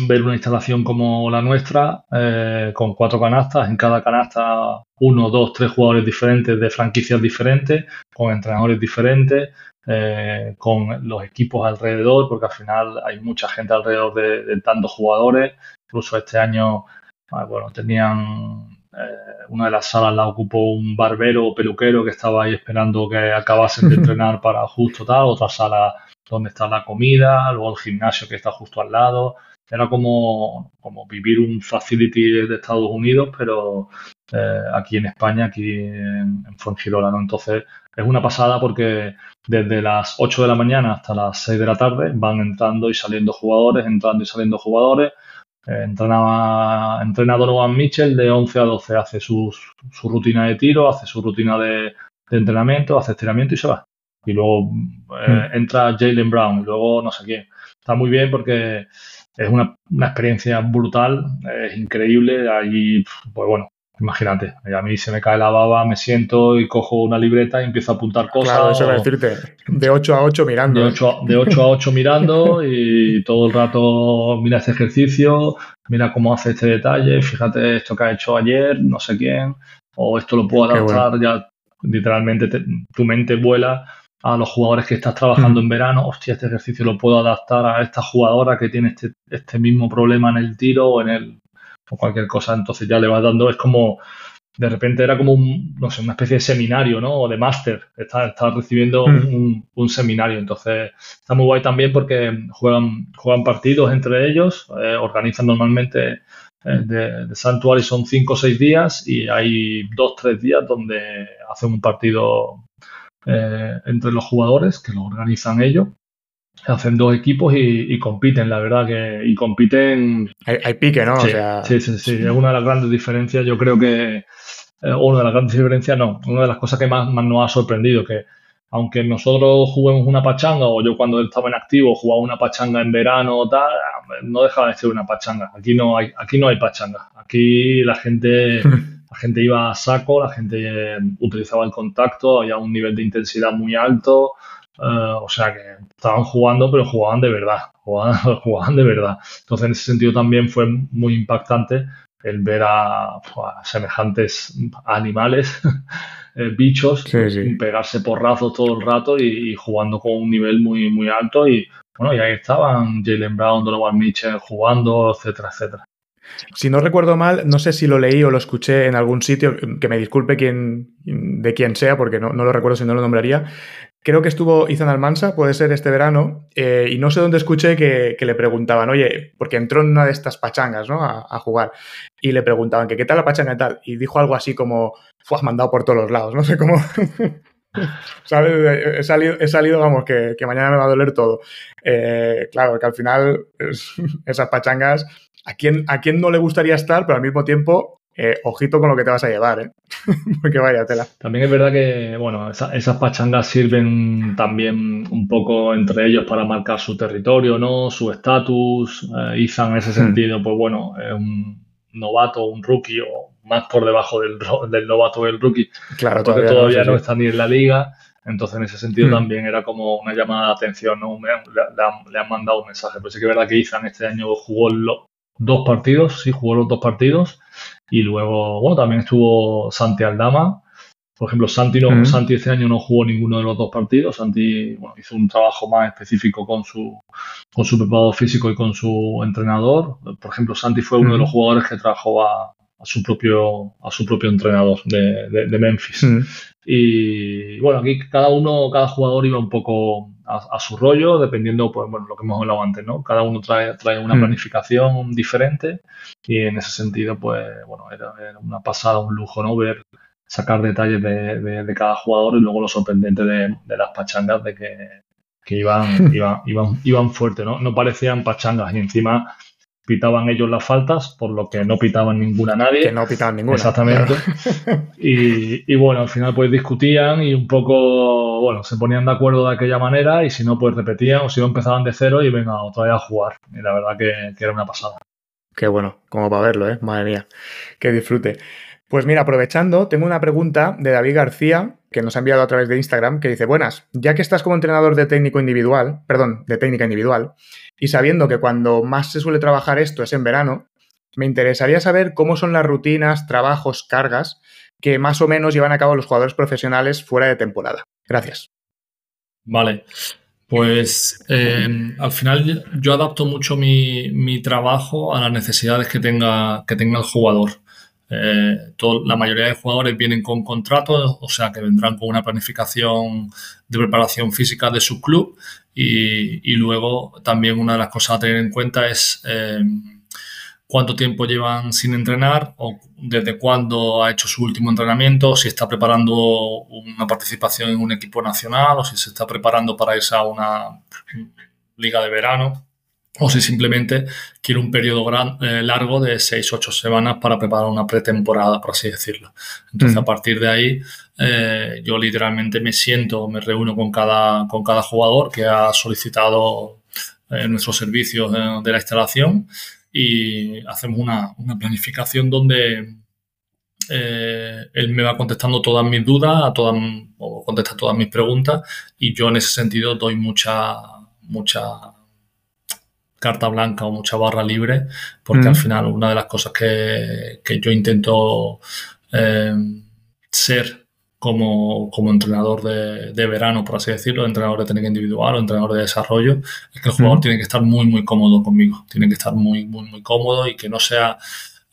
ver una instalación como la nuestra, eh, con cuatro canastas, en cada canasta uno, dos, tres jugadores diferentes de franquicias diferentes, con entrenadores diferentes, eh, con los equipos alrededor, porque al final hay mucha gente alrededor de, tantos jugadores. Incluso este año, ah, bueno, tenían eh, una de las salas la ocupó un barbero o peluquero que estaba ahí esperando que acabasen de entrenar para justo tal, otra sala donde está la comida, luego el gimnasio que está justo al lado. Era como, como vivir un facility de Estados Unidos, pero eh, aquí en España, aquí en, en Fuengirola, ¿no? Entonces es una pasada porque desde las 8 de la mañana hasta las 6 de la tarde van entrando y saliendo jugadores, entrando y saliendo jugadores. Eh, entrenaba, entrena Donovan Mitchell de 11 a 12, hace su, su rutina de tiro, hace su rutina de, de, entrenamiento, hace estiramiento y se va. Y luego eh, mm. entra Jalen Brown, y luego no sé quién. Está muy bien porque es una, experiencia brutal, es increíble. Allí, pues bueno, imagínate, a mí se me cae la baba, me siento y cojo una libreta y empiezo a apuntar cosas. Claro, eso es decirte, de 8 a 8 mirando. De 8, de 8 a 8 mirando y todo el rato mira este ejercicio, mira cómo hace este detalle, fíjate esto que ha hecho ayer, no sé quién, o esto lo puedo adaptar, ya literalmente tu mente vuela a los jugadores que estás trabajando en verano, hostia, este ejercicio lo puedo adaptar a esta jugadora que tiene este, este, mismo problema en el tiro o en el, o cualquier cosa, entonces ya le vas dando, es como, de repente era como un, no sé, una especie de seminario, ¿no? O de máster, estás está recibiendo mm. un, seminario, entonces está muy guay también porque juegan, juegan partidos entre ellos, eh, organizan normalmente eh, de, de Sanctuary son cinco o seis días y hay dos, tres días donde hacen un partido eh, entre los jugadores que lo organizan ellos. Hacen dos equipos y, compiten, la verdad que. Y compiten. Hay, pique, ¿no? Sí, sí, sí, Es una de las grandes diferencias. Yo creo que. Eh, una de las grandes diferencias, no. Una de las cosas que más, más nos ha sorprendido. Que aunque nosotros juguemos una pachanga, o yo cuando estaba en activo jugaba una pachanga en verano o tal, no dejaba de ser una pachanga. Aquí no hay, aquí no hay pachanga. Aquí la gente. la gente iba a saco, la gente eh, utilizaba el contacto, había un nivel de intensidad muy alto, eh, o sea que estaban jugando, pero jugaban de verdad, jugaban, de verdad. Entonces, en ese sentido también fue muy impactante el ver a, semejantes animales, eh, bichos, pegarse porrazos todo el rato y, jugando con un nivel muy, muy alto. Y bueno, y ahí estaban Jalen Brown, Donovan Mitchell jugando, etcétera, etcétera. Si no recuerdo mal, no sé si lo leí o lo escuché en algún sitio, que me disculpe quien, de quien sea, porque no, lo recuerdo si no lo nombraría. Creo que estuvo Ethan Almansa, puede ser este verano, eh, y no sé dónde escuché que, le preguntaban, oye, porque entró en una de estas pachangas, ¿no? A, jugar, y le preguntaban que qué tal la pachanga y tal, y dijo algo así como, fue mandado por todos los lados, no sé cómo. ¿Sabes? He salido, he salido, vamos, que, mañana me va a doler todo. Eh, claro, que al final esas pachangas ¿A quién, ¿A quién no le gustaría estar, pero al mismo tiempo, eh, ojito con lo que te vas a llevar, ¿eh? Porque vaya tela. También es verdad que, bueno, esas pachangas sirven también un poco entre ellos para marcar su territorio, ¿no? Su estatus. Eh, Izan, en ese hmm. sentido, pues bueno, es un novato, un rookie o más por debajo del, del novato del rookie. Claro, porque todavía, no, está ni en la liga. Entonces, en ese sentido, hmm. también era como una llamada de atención, ¿no? Le, han, mandado un mensaje. Pero sí que es verdad que Izan este año jugó lo, dos partidos, sí, jugó los dos partidos. Y luego, bueno, también estuvo Santi Aldama. Por ejemplo, Santi, no, Santi este año no jugó ninguno de los dos partidos. Santi bueno, hizo un trabajo más específico con su, con su preparador físico y con su entrenador. Por ejemplo, Santi fue uno de los jugadores que trajo a, a su propio, a su propio entrenador de, de, Memphis. Y bueno, aquí cada uno, cada jugador iba un poco a, su rollo, dependiendo, pues bueno, lo que hemos hablado antes, ¿no? Cada uno trae, trae una planificación diferente y en ese sentido, pues bueno, era, una pasada, un lujo, ¿no? Ver, sacar detalles de, de, cada jugador y luego lo sorprendente de, las pachangas de que, que iban, iban, iban, iban fuerte, ¿no? No parecían pachangas y encima pitaban ellos las faltas, por lo que no pitaban ninguna nadie. Que no pitaban ninguna. Exactamente. Y, bueno, al final pues discutían y un poco, bueno, se ponían de acuerdo de aquella manera y si no, pues repetían o si no empezaban de cero y venga otra vez a jugar. Y la verdad que, que era una pasada. Qué bueno, como para verlo, ¿eh? Madre mía, que disfrute. Pues mira, aprovechando, tengo una pregunta de David García que nos ha enviado a través de Instagram que dice, buenas, ya que estás como entrenador de técnico individual, perdón, de técnica individual, y sabiendo que cuando más se suele trabajar esto es en verano, me interesaría saber cómo son las rutinas, trabajos, cargas que más o menos llevan a cabo los jugadores profesionales fuera de temporada. Gracias. Vale. Pues eh, al final yo adapto mucho mi, mi, trabajo a las necesidades que tenga, que tenga el jugador. Eh, la mayoría de jugadores vienen con contratos, o sea que vendrán con una planificación de preparación física de su club y, luego también una de las cosas a tener en cuenta es eh, cuánto tiempo llevan sin entrenar o desde cuándo ha hecho su último entrenamiento, si está preparando una participación en un equipo nacional o si se está preparando para irse a una liga de verano o si simplemente quiere un periodo gran, eh, largo de 6-8 semanas para preparar una pretemporada, por así decirlo. Entonces, a partir de ahí, eh, yo literalmente me siento, me reúno con cada, con cada jugador que ha solicitado eh, nuestros servicios de la instalación y hacemos una, una planificación donde él me va contestando todas mis dudas, a todas, o contesta todas mis preguntas y yo en ese sentido doy mucha, mucha carta blanca o mucha barra libre, porque al final una de las cosas que, yo intento eh, ser como, entrenador de, verano, por así decirlo, entrenador de técnica individual o entrenador de desarrollo, es que el jugador tiene que estar muy, muy cómodo conmigo, tiene que estar muy, muy, muy cómodo y que no sea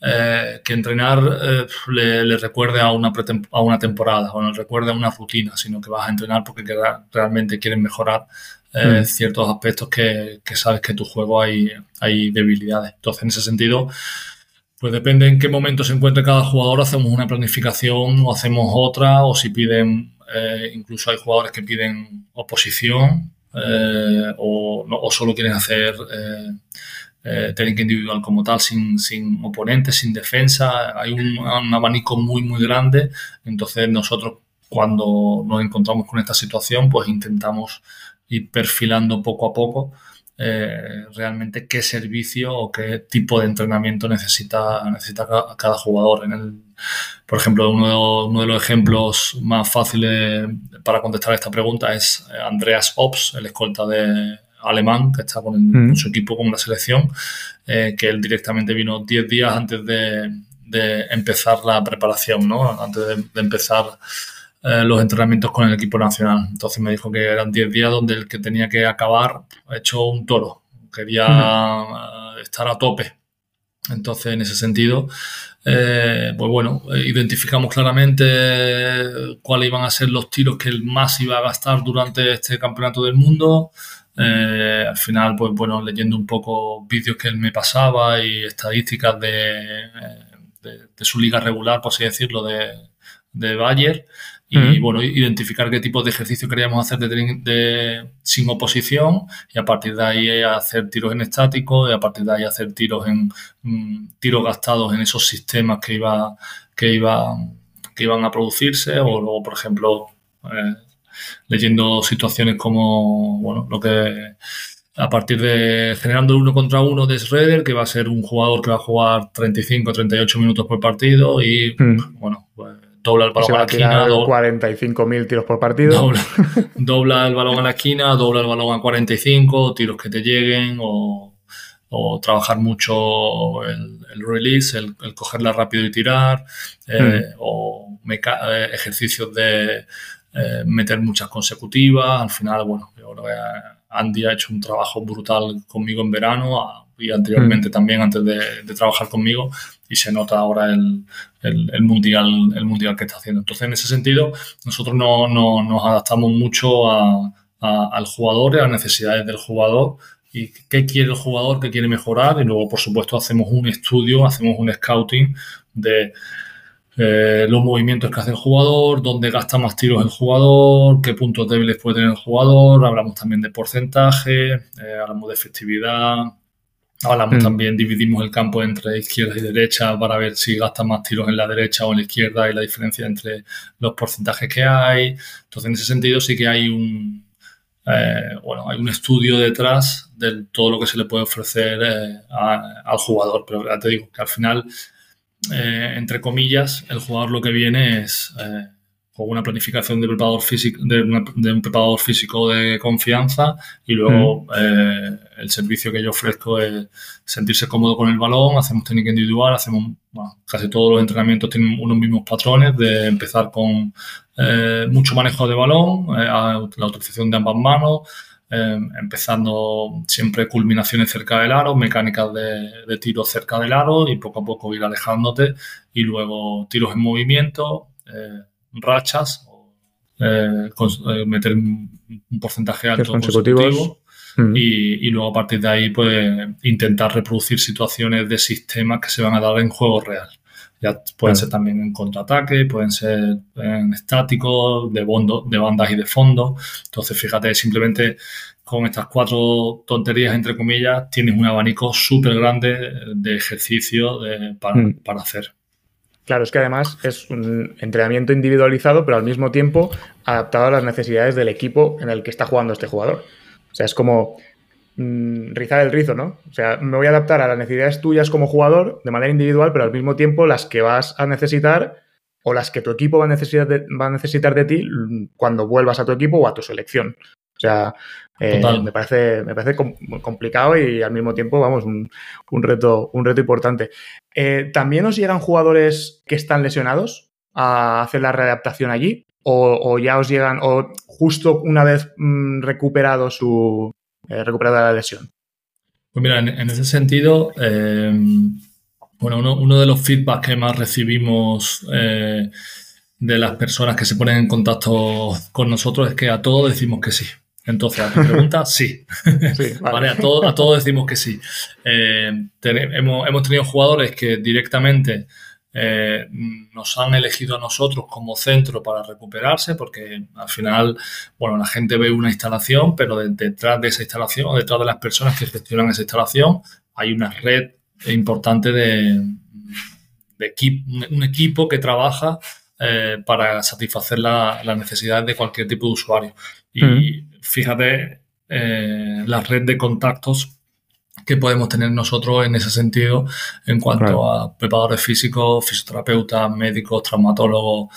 eh, que entrenar eh, le, recuerde a una, a una temporada o no le recuerde a una rutina, sino que vas a entrenar porque realmente quieres mejorar eh, mm. ciertos aspectos que, sabes que tu juego hay, hay debilidades. Entonces, en ese sentido, pues depende en qué momento se encuentre cada jugador, hacemos una planificación o hacemos otra, o si piden, incluso hay jugadores que piden oposición o, o, solo quieren hacer eh, técnica individual como tal, sin, sin oponentes, sin defensa. Hay un, abanico muy, muy grande. Entonces nosotros cuando nos encontramos con esta situación, pues intentamos ir perfilando poco a poco eh, realmente qué servicio o qué tipo de entrenamiento necesita, necesita cada, jugador. En el, por ejemplo, uno de, uno de, los ejemplos más fáciles para contestar esta pregunta es Andreas Ops, el escolta de, alemán, que está con, mm. su equipo, con la selección, eh, que él directamente vino 10 días antes de, empezar la preparación, ¿no? antes de, empezar eh, los entrenamientos con el equipo nacional. Entonces me dijo que eran 10 días donde el que tenía que acabar hecho un toro, quería eh, estar a tope. Entonces, en ese sentido, pues bueno, identificamos claramente cuáles iban a ser los tiros que él más iba a gastar durante este campeonato del mundo, eh, al final, pues bueno, leyendo un poco vídeos que él me pasaba y estadísticas de, de, su liga regular, por así decirlo, de, de Bayer. Y bueno, identificar qué tipo de ejercicio queríamos hacer de, sin oposición y a partir de ahí hacer tiros en estático y a partir de ahí hacer tiros en mm, tiros gastados en esos sistemas que iba que iba que iban a producirse o luego por ejemplo eh, leyendo situaciones como, bueno, lo que a partir de generando uno contra uno de Shredder, que va a ser un jugador que va a jugar 35 38 minutos por partido y, hmm. bueno, pues, dobla el balón a la esquina. 45.000 tiros por partido. Dobla, el balón a la esquina, dobla el balón a 45, tiros que te lleguen o, trabajar mucho el, release, el, cogerla rápido y tirar, eh, hmm. o eh, ejercicios de eh, meter muchas consecutivas. Al final, bueno, yo creo que Andy ha hecho un trabajo brutal conmigo en verano y anteriormente mm. también antes de, trabajar conmigo y se nota ahora el, el, mundial el mundial que está haciendo. Entonces, en ese sentido, nosotros no, no nos adaptamos mucho a, al jugador y a las necesidades del jugador y qué quiere el jugador, qué quiere mejorar y luego, por supuesto, hacemos un estudio, hacemos un scouting de eh, los movimientos que hace el jugador, dónde gasta más tiros el jugador, qué puntos débiles puede tener el jugador, hablamos también de porcentaje, eh, hablamos de efectividad, hablamos mm. también, dividimos el campo entre izquierda y derecha para ver si gasta más tiros en la derecha o en la izquierda y la diferencia entre los porcentajes que hay. Entonces, en ese sentido sí que hay un, eh, bueno, hay un estudio detrás de todo lo que se le puede ofrecer al jugador, pero ya te digo que al final eh, entre comillas, el jugador lo que viene es eh, con una planificación de, preparador físico, de, un preparador físico de confianza y luego eh, el servicio que yo ofrezco es sentirse cómodo con el balón, hacemos técnica individual, hacemos casi todos los entrenamientos tienen unos mismos patrones de empezar con mucho manejo de balón, la utilización de ambas manos, Em, empezando siempre culminaciones cerca del aro, mecánicas de, tiro cerca del aro y poco a poco ir alejándote y luego tiros en movimiento, eh, rachas, eh, eh, meter un porcentaje alto consecutivo. Mm. Y, y, luego a partir de ahí pues intentar reproducir situaciones de sistemas que se van a dar en juego real. Ya pueden ser también en contraataque, pueden ser en estáticos, de, bondo, de bandas y de fondo. Entonces, fíjate, simplemente con estas cuatro tonterías, entre comillas, tienes un abanico súper grande de ejercicio para, mm. para hacer. Claro, es que además es un entrenamiento individualizado, pero al mismo tiempo adaptado a las necesidades del equipo en el que está jugando este jugador. O sea, es como Mm, rizar el rizo, ¿no? O sea, me voy a adaptar a las necesidades tuyas como jugador de manera individual, pero al mismo tiempo las que vas a necesitar o las que tu equipo va a necesitar de, va a necesitar de ti cuando vuelvas a tu equipo o a tu selección. O sea, eh, me parece, me parece complicado y al mismo tiempo, vamos, un, reto, un reto importante. Eh, ¿También os llegan jugadores que están lesionados a hacer la readaptación allí? ¿O, ya os llegan, o justo una vez mm, recuperado su, eh, recuperada la lesión. Pues mira, en, ese sentido, Bueno, uno, de los feedbacks que más recibimos eh, de las personas que se ponen en contacto con nosotros es que a todos decimos que sí. Entonces, a tu pregunta, sí. vale. a todos decimos que sí. Eh, hemos, hemos, tenido jugadores que directamente eh, nos han elegido a nosotros como centro para recuperarse, porque al final, bueno, la gente ve una instalación, pero detrás de esa instalación o detrás de las personas que gestionan esa instalación hay una red importante de, un equipo que trabaja eh, para satisfacer las necesidades de cualquier tipo de usuario. Y fíjate eh, la red de contactos que podemos tener nosotros en ese sentido en cuanto a preparadores físicos, fisioterapeutas, médicos, traumatólogos,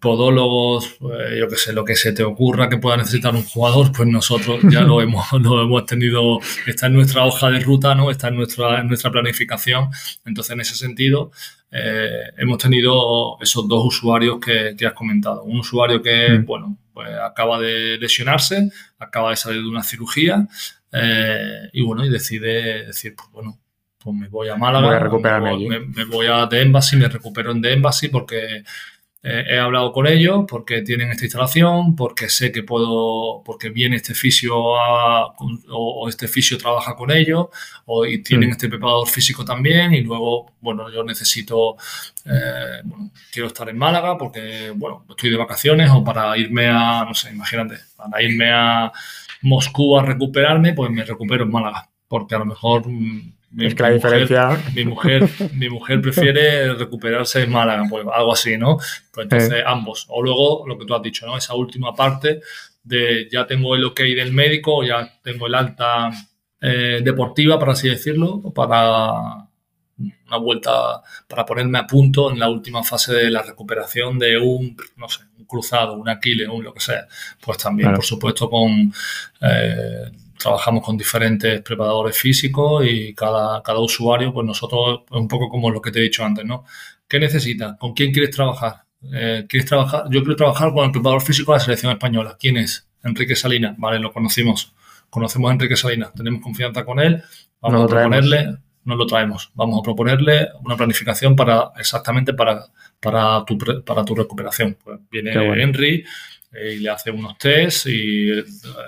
podólogos, eh, yo qué sé, lo que se te ocurra que pueda necesitar un jugador, pues nosotros ya lo hemos, lo hemos tenido, está en nuestra hoja de ruta, ¿no? Está en nuestra, en nuestra planificación. Entonces, en ese sentido, eh, hemos tenido esos dos usuarios que, que has comentado. Un usuario que, mm. bueno, pues acaba de lesionarse, acaba de salir de una cirugía, eh, y bueno, y decide decir, pues bueno, pues me voy a Málaga, voy a recuperarme me, me, voy a The Embassy, me recupero en The Embassy porque eh, he hablado con ellos, porque tienen esta instalación, porque sé que puedo, porque viene este fisio o, este fisio trabaja con ellos, o y tienen mm. este preparador físico también, y luego, bueno, yo necesito, eh, bueno, quiero estar en Málaga porque, bueno, estoy de vacaciones o para irme a, no sé, imagínate, para irme a Moscú a recuperarme, pues me recupero en Málaga, porque a lo mejor... Mm, mi, es que la diferencia. mi, mujer, mi mujer prefiere recuperarse en Málaga, pues algo así, ¿no? Pues entonces ambos. O luego lo que tú has dicho, ¿no? Esa última parte de ya tengo el ok del médico, ya tengo el alta eh, deportiva, por así decirlo, para una vuelta, para ponerme a punto en la última fase de la recuperación de un, no sé, cruzado, un Aquiles, un lo que sea. Pues también, por supuesto, con eh, trabajamos con diferentes preparadores físicos y cada, cada usuario, pues nosotros, un poco como lo que te he dicho antes, ¿no? ¿Qué necesitas? ¿Con quién quieres trabajar? Eh, ¿Quieres trabajar? Yo quiero trabajar con el preparador físico de la selección española. ¿Quién es? Enrique Salinas. Vale, lo conocimos. Conocemos a Enrique Salinas. Tenemos confianza con él. Vamos a proponerle, nos lo traemos. Vamos a proponerle una planificación para exactamente para para tu, para tu recuperación. Pues viene Henry eh, y le hace unos tests y eh,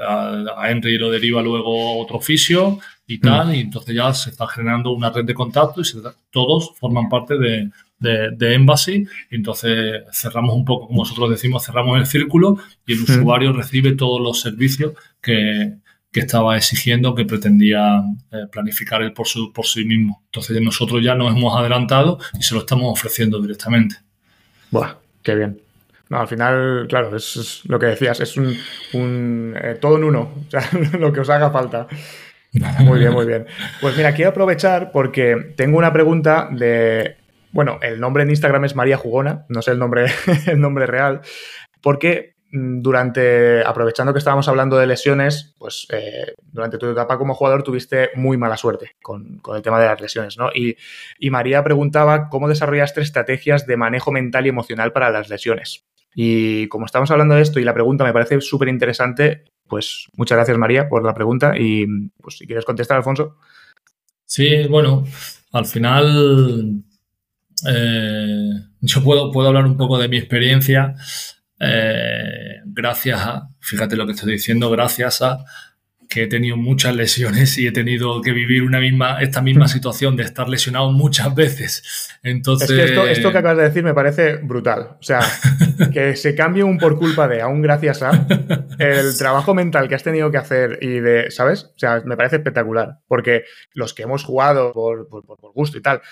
a, Henry lo deriva luego otro fisio y mm. tal, y entonces ya se está generando una red de contacto y todos forman parte de, de, Embassy y entonces cerramos un poco, como nosotros decimos, cerramos el círculo y el mm. usuario recibe todos los servicios que, que estaba exigiendo, que pretendía eh, planificar él por, su, por sí mismo. Entonces nosotros ya nos hemos adelantado y se lo estamos ofreciendo directamente. Buah, qué bien. No, al final, claro, es, lo que decías, es un, eh, todo en uno, o sea, lo que os haga falta. Muy bien, muy bien. Pues mira, quiero aprovechar porque tengo una pregunta de, bueno, el nombre en Instagram es María Jugona, no sé el nombre, el nombre real, porque Mm, durante, aprovechando que estábamos hablando de lesiones, pues eh, durante tu etapa como jugador tuviste muy mala suerte con, el tema de las lesiones, ¿no? Y, María preguntaba cómo desarrollaste estrategias de manejo mental y emocional para las lesiones. Y como estamos hablando de esto y la pregunta me parece súper interesante, pues muchas gracias María por la pregunta y pues si quieres contestar, Alfonso. Sí, bueno, al final eh, yo puedo, puedo hablar un poco de mi experiencia. Eh, gracias a, fíjate lo que estoy diciendo, gracias a que he tenido muchas lesiones y he tenido que vivir una misma, esta misma situación de estar lesionado muchas veces. Entonces... Es que esto, que acabas de decir me parece brutal. O sea, que se cambie un por culpa de, aún gracias a, el trabajo mental que has tenido que hacer y de, ¿sabes? O sea, me parece espectacular. Porque los que hemos jugado por, por, por gusto y tal,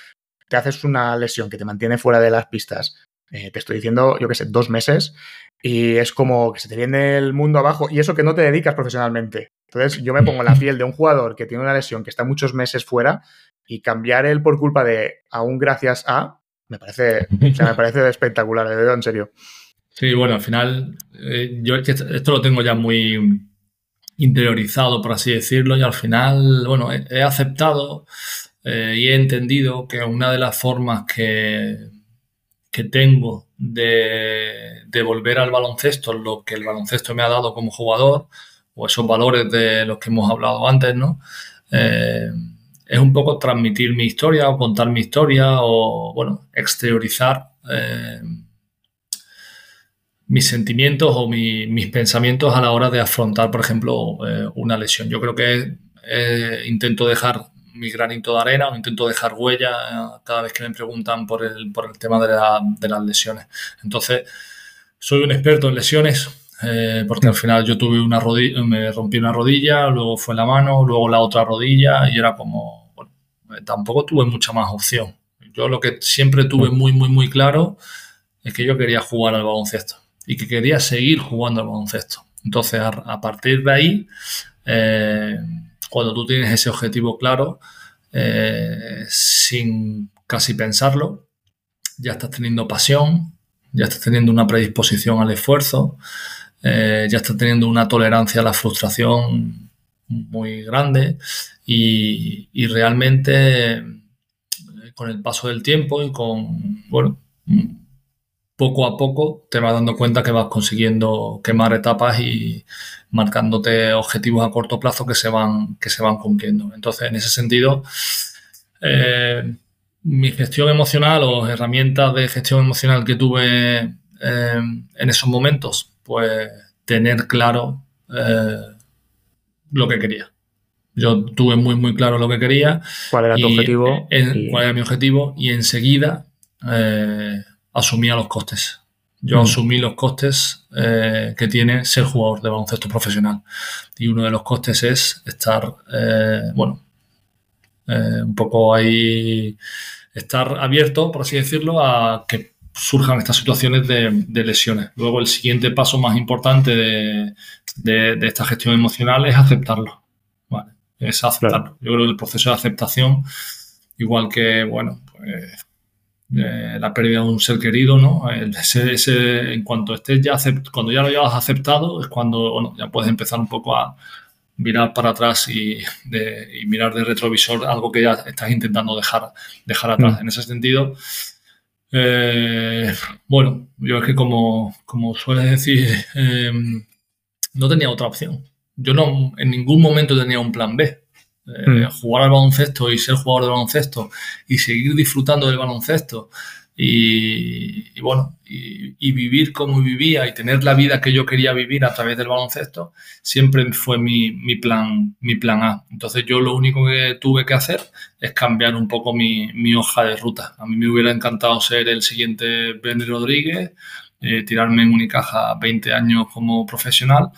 te haces una lesión que te mantiene fuera de las pistas eh, te estoy diciendo, yo qué sé, dos meses, y es como que se te viene el mundo abajo, y eso que no te dedicas profesionalmente. Entonces, yo me pongo en la piel de un jugador que tiene una lesión, que está muchos meses fuera, y cambiar él por culpa de aún gracias a, me parece, o sea, me parece espectacular, de verdad, en serio. Sí, bueno, al final, eh, yo esto lo tengo ya muy interiorizado, por así decirlo, y al final, bueno, he, aceptado eh, y he entendido que una de las formas que que tengo de, volver al baloncesto, lo que el baloncesto me ha dado como jugador, o esos valores de los que hemos hablado antes, ¿no? Eh, es un poco transmitir mi historia o contar mi historia o, bueno, exteriorizar eh, mis sentimientos o mis pensamientos a la hora de afrontar, por ejemplo, eh, una lesión. Yo creo que intento dejar mi granito de arena o intento dejar huella cada vez que me preguntan por el, por el tema de, de las lesiones. Entonces, soy un experto en lesiones, eh, porque al final yo tuve una rodilla, me rompí una rodilla, luego fue la mano, luego la otra rodilla y era como, bueno, eh, tampoco tuve mucha más opción. Yo lo que siempre tuve muy, muy, muy claro es que yo quería jugar al baloncesto y que quería seguir jugando al baloncesto. Entonces, a, partir de ahí, eh, cuando tú tienes ese objetivo claro, sin casi pensarlo, ya estás teniendo pasión, ya estás teniendo una predisposición al esfuerzo, eh, ya está teniendo una tolerancia a la frustración muy grande y, realmente eh, con el paso del tiempo y con, bueno, poco a poco te vas dando cuenta que vas consiguiendo quemar etapas y marcándote objetivos a corto plazo que se van, que se van cumpliendo. Entonces, en ese sentido, eh, mi gestión emocional o herramientas de gestión emocional que tuve en esos momentos pues tener claro eh, lo que quería. Yo tuve muy, muy claro lo que quería. ¿Cuál era tu objetivo? ¿Cuál era mi objetivo? Y enseguida eh, asumía los costes. Yo mm. asumí los costes eh, que tiene ser jugador de baloncesto profesional. Y uno de los costes es estar, bueno, un poco ahí, estar abierto, por así decirlo, a que surjan estas situaciones de, lesiones. Luego el siguiente paso más importante de, esta gestión emocional es aceptarlo. es aceptarlo. Yo creo que el proceso de aceptación, igual que, bueno, pues, eh, la pérdida de un ser querido, ¿no? Ese, en cuanto estés ya, cuando ya lo hayas aceptado, es cuando, ya puedes empezar un poco a mirar para atrás y, mirar de retrovisor algo que ya estás intentando dejar, dejar atrás. Mm. En ese sentido, eh, bueno, yo es que como, como sueles decir, eh, no tenía otra opción. Yo no en ningún momento tenía un plan B. Eh, mm. Jugar al baloncesto y ser jugador de baloncesto y seguir disfrutando del baloncesto y, bueno, y, vivir como vivía y tener la vida que yo quería vivir a través del baloncesto, siempre fue mi, plan, mi plan A. Entonces yo lo único que tuve que hacer es cambiar un poco mi, hoja de ruta. A mí me hubiera encantado ser el siguiente Benny Rodríguez, eh, tirarme en Unicaja 20 años como profesional,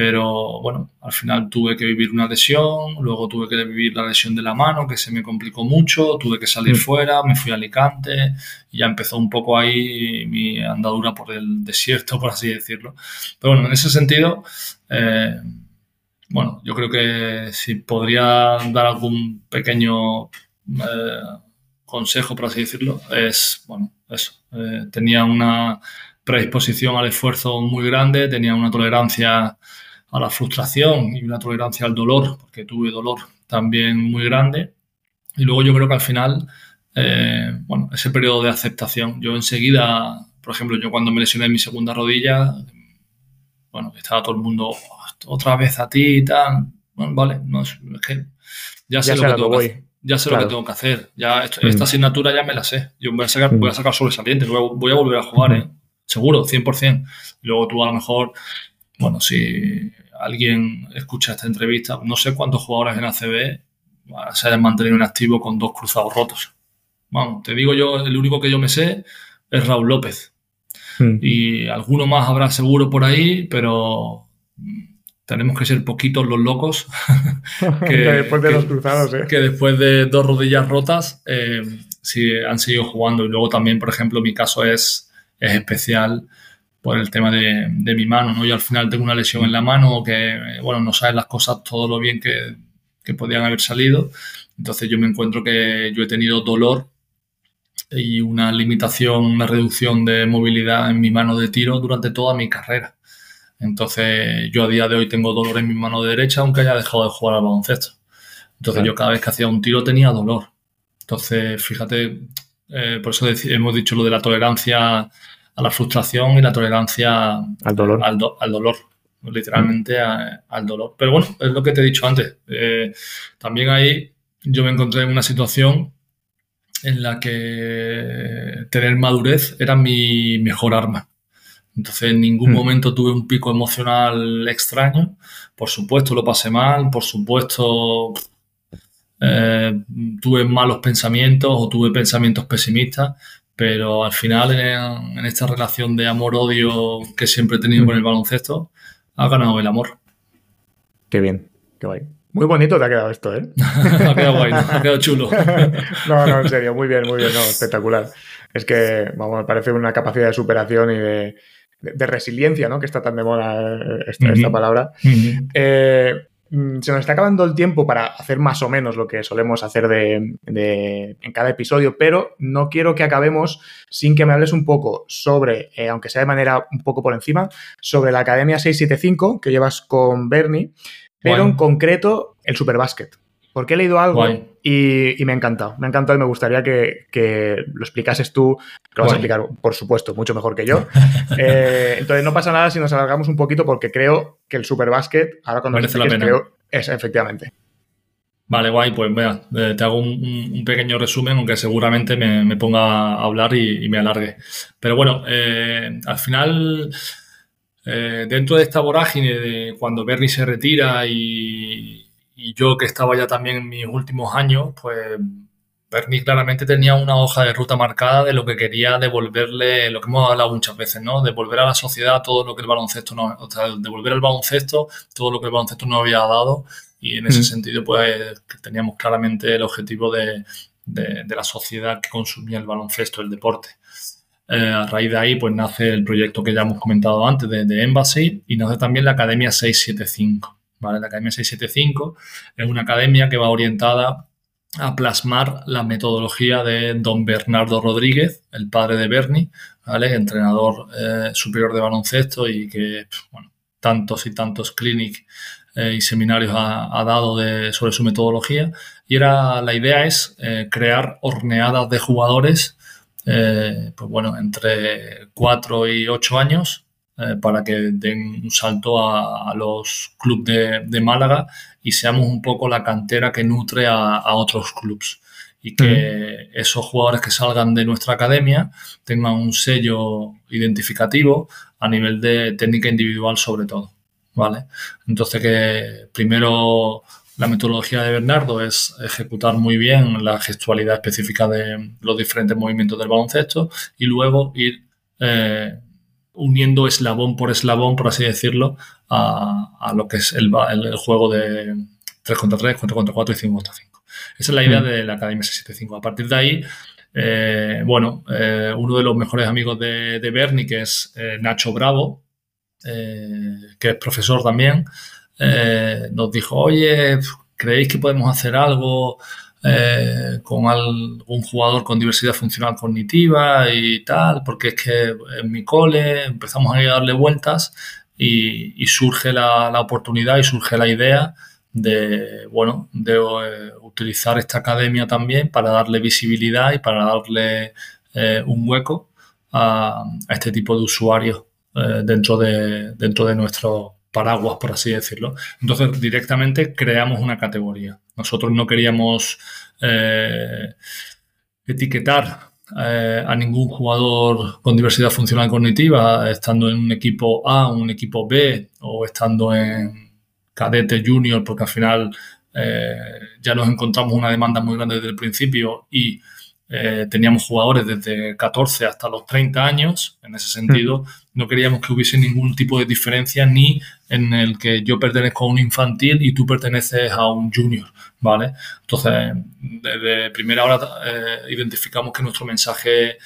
pero bueno, al final tuve que vivir una lesión, luego tuve que vivir la lesión de la mano, que se me complicó mucho, tuve que salir mm. fuera, me fui a Alicante y ya empezó un poco ahí mi andadura por el desierto, por así decirlo. Pero bueno, en ese sentido, eh, bueno, yo creo que si podría dar algún pequeño eh, consejo, por así decirlo, es, bueno, eso. Eh, tenía una predisposición al esfuerzo muy grande, tenía una tolerancia a la frustración y una tolerancia al dolor, porque tuve dolor también muy grande. Y luego yo creo que al final, eh, bueno, ese periodo de aceptación, yo enseguida, por ejemplo, yo cuando me lesioné en mi segunda rodilla, bueno, estaba todo el mundo otra vez a ti y tal. Bueno, vale, no, es que ya sé lo que tengo que hacer. Ya sé lo que tengo que hacer. Ya, esta mm. asignatura ya me la sé. Yo voy a sacar, voy a sacar sobresaliente. Voy a volver a jugar, ¿eh? seguro, 100%. Y luego tú a lo mejor, bueno, si alguien escucha esta entrevista, no sé cuántos jugadores en ACB se hayan mantenido en activo con dos cruzados rotos. Vamos, te digo yo, el único que yo me sé es Raúl López. Hmm. Y alguno más habrá seguro por ahí, pero tenemos que ser poquitos los locos que, después de los cruzados, ¿eh? que después de dos rodillas rotas eh, sí han seguido jugando. Y luego también, por ejemplo, mi caso es es especial por el tema de, mi mano, ¿no? Yo al final tengo una lesión en la mano que, bueno, no sabes las cosas todo lo bien que, que podían haber salido. Entonces yo me encuentro que yo he tenido dolor y una limitación, una reducción de movilidad en mi mano de tiro durante toda mi carrera. Entonces yo a día de hoy tengo dolor en mi mano derecha aunque haya dejado de jugar al baloncesto. Entonces yo cada vez que hacía un tiro tenía dolor. Entonces fíjate, eh, por eso hemos dicho lo de la tolerancia a la frustración y la tolerancia al dolor. Al, dolor, literalmente al dolor. Pero bueno, es lo que te he dicho antes. Eh, también ahí yo me encontré en una situación en la que tener madurez era mi mejor arma. Entonces en ningún hmm. momento tuve un pico emocional extraño. Por supuesto lo pasé mal, por supuesto eh, tuve malos pensamientos o tuve pensamientos pesimistas, pero al final en, esta relación de amor-odio que siempre he tenido con el baloncesto, ha ganado el amor. Qué bien, qué guay. Muy bonito te ha quedado esto, ¿eh? ha quedado guay, ha quedado chulo. no, no, en serio, muy bien, muy bien, no, espectacular. Es que, vamos, me parece una capacidad de superación y de, resiliencia, ¿no? Que está tan de moda eh, esta, palabra. eh, Mm, se nos está acabando el tiempo para hacer más o menos lo que solemos hacer de, en cada episodio, pero no quiero que acabemos sin que me hables un poco sobre, eh, aunque sea de manera un poco por encima, sobre la Academia 675 que llevas con Bernie, pero en concreto el Superbásquet. Porque he leído algo y, me ha encantado. Me ha encantado y me gustaría que, lo explicases tú, que lo vas a explicar, por supuesto, mucho mejor que yo. Eh, entonces no pasa nada si nos alargamos un poquito porque creo que el Superbásquet, ahora cuando Merece la pena. creo, es efectivamente. Vale, guay, pues vea, eh, te hago un, pequeño resumen, aunque seguramente me, ponga a hablar y, me alargue. Pero bueno, eh, al final, dentro de esta vorágine de cuando Bernie se retira y, y yo que estaba ya también en mis últimos años, pues Bernie claramente tenía una hoja de ruta marcada de lo que quería devolverle, lo que hemos hablado muchas veces, ¿no? Devolver a la sociedad todo lo que el baloncesto nos, o sea, devolver al baloncesto todo lo que el baloncesto nos había dado y en ese sentido pues teníamos claramente el objetivo de, la sociedad que consumía el baloncesto, el deporte. Eh, a raíz de ahí pues nace el proyecto que ya hemos comentado antes de, de Embassy y nace también la Academia 675. La Academia 675 es una academia que va orientada a plasmar la metodología de don Bernardo Rodríguez, el padre de Bernie, entrenador eh, superior de baloncesto y que bueno, tantos y tantos clinics eh, y seminarios ha, dado sobre su metodología. Y era, la idea es eh, crear horneadas de jugadores, pues bueno, entre 4 y 8 años, eh, para que den un salto a, los clubes de, Málaga y seamos un poco la cantera que nutre a, otros clubes y que esos jugadores que salgan de nuestra academia tengan un sello identificativo a nivel de técnica individual sobre todo, ¿vale? Entonces que primero la metodología de Bernardo es ejecutar muy bien la gestualidad específica de los diferentes movimientos del baloncesto y luego ir eh, uniendo eslabón por eslabón, por así decirlo, a, lo que es el, juego de 3 contra 3, 4 contra 4 y 5 contra 5. Esa es la idea mm. de la Academia 675. A partir de ahí, eh, bueno, eh, uno de los mejores amigos de, Bernie, que es eh, Nacho Bravo, que es profesor también, nos dijo, oye, ¿creéis que podemos hacer algo? Eh, con algún jugador con diversidad funcional cognitiva y tal, porque es que en mi cole empezamos a darle vueltas y, surge la, oportunidad y surge la idea de, bueno, de eh, utilizar esta academia también para darle visibilidad y para darle eh, un hueco a, este tipo de usuarios dentro, de, dentro de nuestro paraguas, por así decirlo. Entonces, directamente creamos una categoría. Nosotros no queríamos eh, etiquetar eh, a ningún jugador con diversidad funcional cognitiva, estando en un equipo A, un equipo B o estando en cadete junior, porque al final eh, ya nos encontramos una demanda muy grande desde el principio y eh, teníamos jugadores desde 14 hasta los 30 años, en ese sentido, no queríamos que hubiese ningún tipo de diferencia ni en el que yo pertenezco a un infantil y tú perteneces a un junior, ¿vale? Entonces, desde primera hora eh, identificamos que nuestro mensaje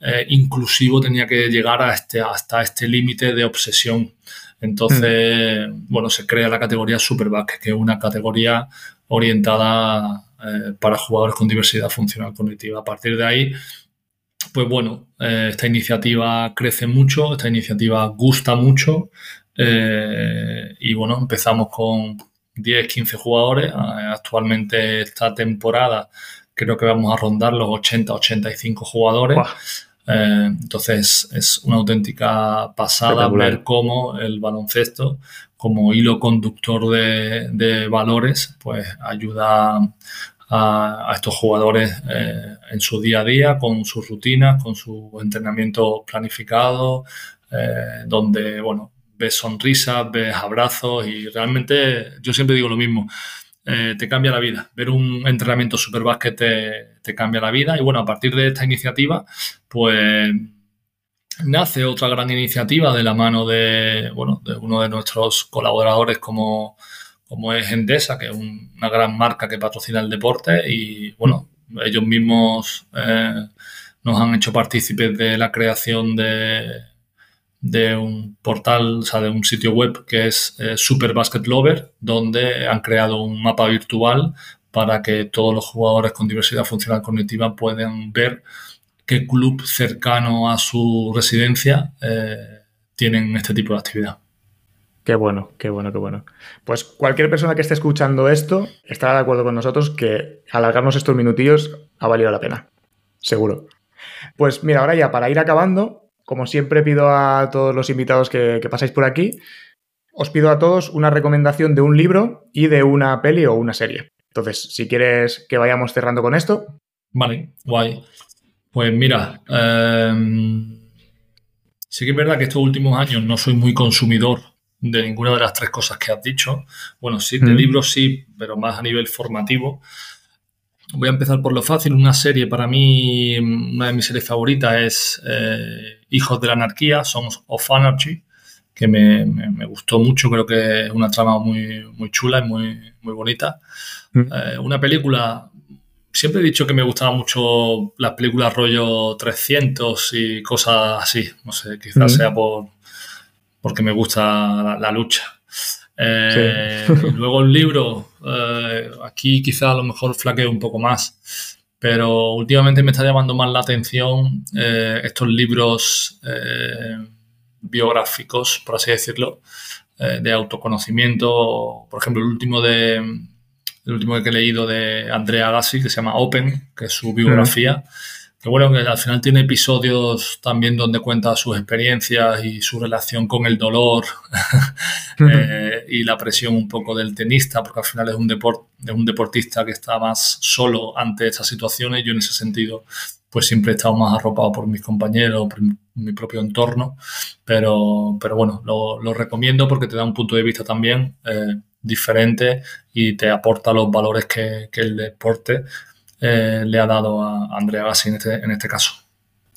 eh, inclusivo tenía que llegar a este, hasta este límite de obsesión. Entonces, bueno, se crea la categoría Superback, que es una categoría orientada eh, para jugadores con diversidad funcional cognitiva. A partir de ahí, pues bueno, eh, esta iniciativa crece mucho, esta iniciativa gusta mucho eh, y bueno, empezamos con 10, 15 jugadores. Actualmente esta temporada creo que vamos a rondar los 80, 85 jugadores. entonces es una auténtica pasada ver cómo el baloncesto como hilo conductor de, de valores pues ayuda a, estos jugadores eh, en su día a día, con sus rutinas, con su entrenamiento planificado, eh, donde, bueno, ves sonrisas, ves abrazos y realmente yo siempre digo lo mismo. Eh, te cambia la vida. Ver un entrenamiento superbásquet te, te cambia la vida. Y bueno, a partir de esta iniciativa, pues nace otra gran iniciativa de la mano de, bueno, de uno de nuestros colaboradores como, como es Endesa, que es una gran marca que patrocina el deporte y bueno, ellos mismos eh, nos han hecho partícipes de la creación de, un portal, o sea, de un sitio web que es eh, Super Basket Lover, donde han creado un mapa virtual para que todos los jugadores con diversidad funcional cognitiva puedan ver qué club cercano a su residencia eh, tienen este tipo de actividad. Qué bueno, qué bueno, qué bueno. Pues cualquier persona que esté escuchando esto estará de acuerdo con nosotros que alargarnos estos minutillos ha valido la pena. Seguro. Pues mira, ahora ya para ir acabando, como siempre pido a todos los invitados que, que pasáis por aquí, os pido a todos una recomendación de un libro y de una peli o una serie. Entonces, si quieres que vayamos cerrando con esto. Vale, guay. Pues mira, em, sí que es verdad que estos últimos años no soy muy consumidor de ninguna de las tres cosas que has dicho. Bueno, sí, de libros sí, pero más a nivel formativo. Voy a empezar por lo fácil. Una serie, para mí, una de mis series favoritas es eh, Hijos de la Anarquía, Songs of Anarchy, que me, gustó mucho. Creo que es una trama muy, muy chula y muy, muy bonita. Eh, una película siempre he dicho que me gustaban mucho las películas rollo 300 y cosas así. No sé, quizás sea por porque me gusta la, lucha. Eh, luego el libro, eh, aquí quizás a lo mejor flaqueo un poco más, pero últimamente me está llamando más la atención eh, estos libros biográficos, por así decirlo, de autoconocimiento. Por ejemplo, el último de el último que he leído de Andrea Gassi, que se llama Open, que es su biografía. Que bueno, que al final tiene episodios también donde cuenta sus experiencias y su relación con el dolor eh, y la presión un poco del tenista, porque al final es un, deport, es un deportista que está más solo ante estas situaciones. Yo en ese sentido, pues siempre he estado más arropado por mis compañeros, por mi propio entorno, pero, pero bueno, lo, lo recomiendo porque te da un punto de vista también. Eh, diferente y te aporta los valores que, el deporte eh, le ha dado a Andrea Gassi en este, en este caso.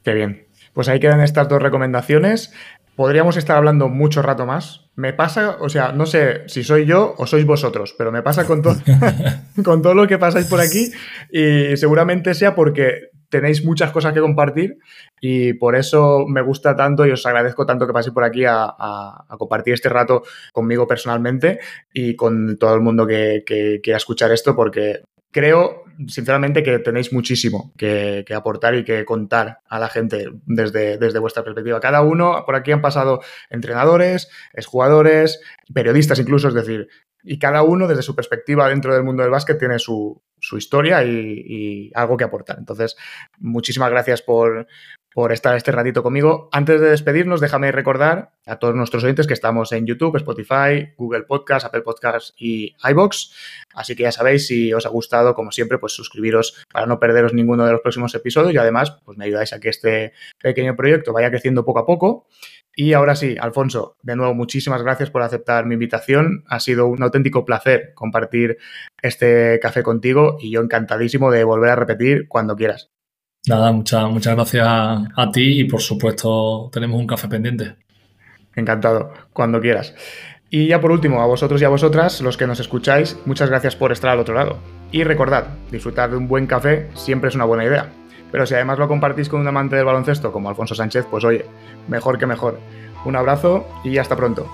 Qué bien. Pues ahí quedan estas dos recomendaciones. Podríamos estar hablando mucho rato más. Me pasa, o sea, no sé si soy yo o sois vosotros, pero me pasa con, todo con todo lo que pasáis por aquí y seguramente sea porque tenéis muchas cosas que compartir y por eso me gusta tanto y os agradezco tanto que paséis por aquí a, compartir este rato conmigo personalmente y con todo el mundo que, quiera escuchar esto porque creo sinceramente que tenéis muchísimo que, aportar y que contar a la gente desde, desde vuestra perspectiva. Cada uno, por aquí han pasado entrenadores, exjugadores, periodistas incluso, es decir, y cada uno desde su perspectiva dentro del mundo del básquet tiene su, historia y, algo que aportar. Entonces, muchísimas gracias por, por estar este ratito conmigo. Antes de despedirnos, déjame recordar a todos nuestros oyentes que estamos en YouTube, Spotify, Google Podcast, Apple Podcast y iBox. Así que ya sabéis, si os ha gustado, como siempre, pues suscribiros para no perderos ninguno de los próximos episodios y además, pues me ayudáis a que este pequeño proyecto vaya creciendo poco a poco. Y ahora sí, Alfonso, de nuevo, muchísimas gracias por aceptar mi invitación. Ha sido un auténtico placer compartir este café contigo y yo encantadísimo de volver a repetir cuando quieras. Nada, muchas, muchas gracias a ti y por supuesto tenemos un café pendiente. Encantado, cuando quieras. Y ya por último, a vosotros y a vosotras, los que nos escucháis, muchas gracias por estar al otro lado. Y recordad, disfrutar de un buen café siempre es una buena idea. Pero si además lo compartís con un amante del baloncesto como Alfonso Sánchez, pues oye, mejor que mejor. Un abrazo y hasta pronto.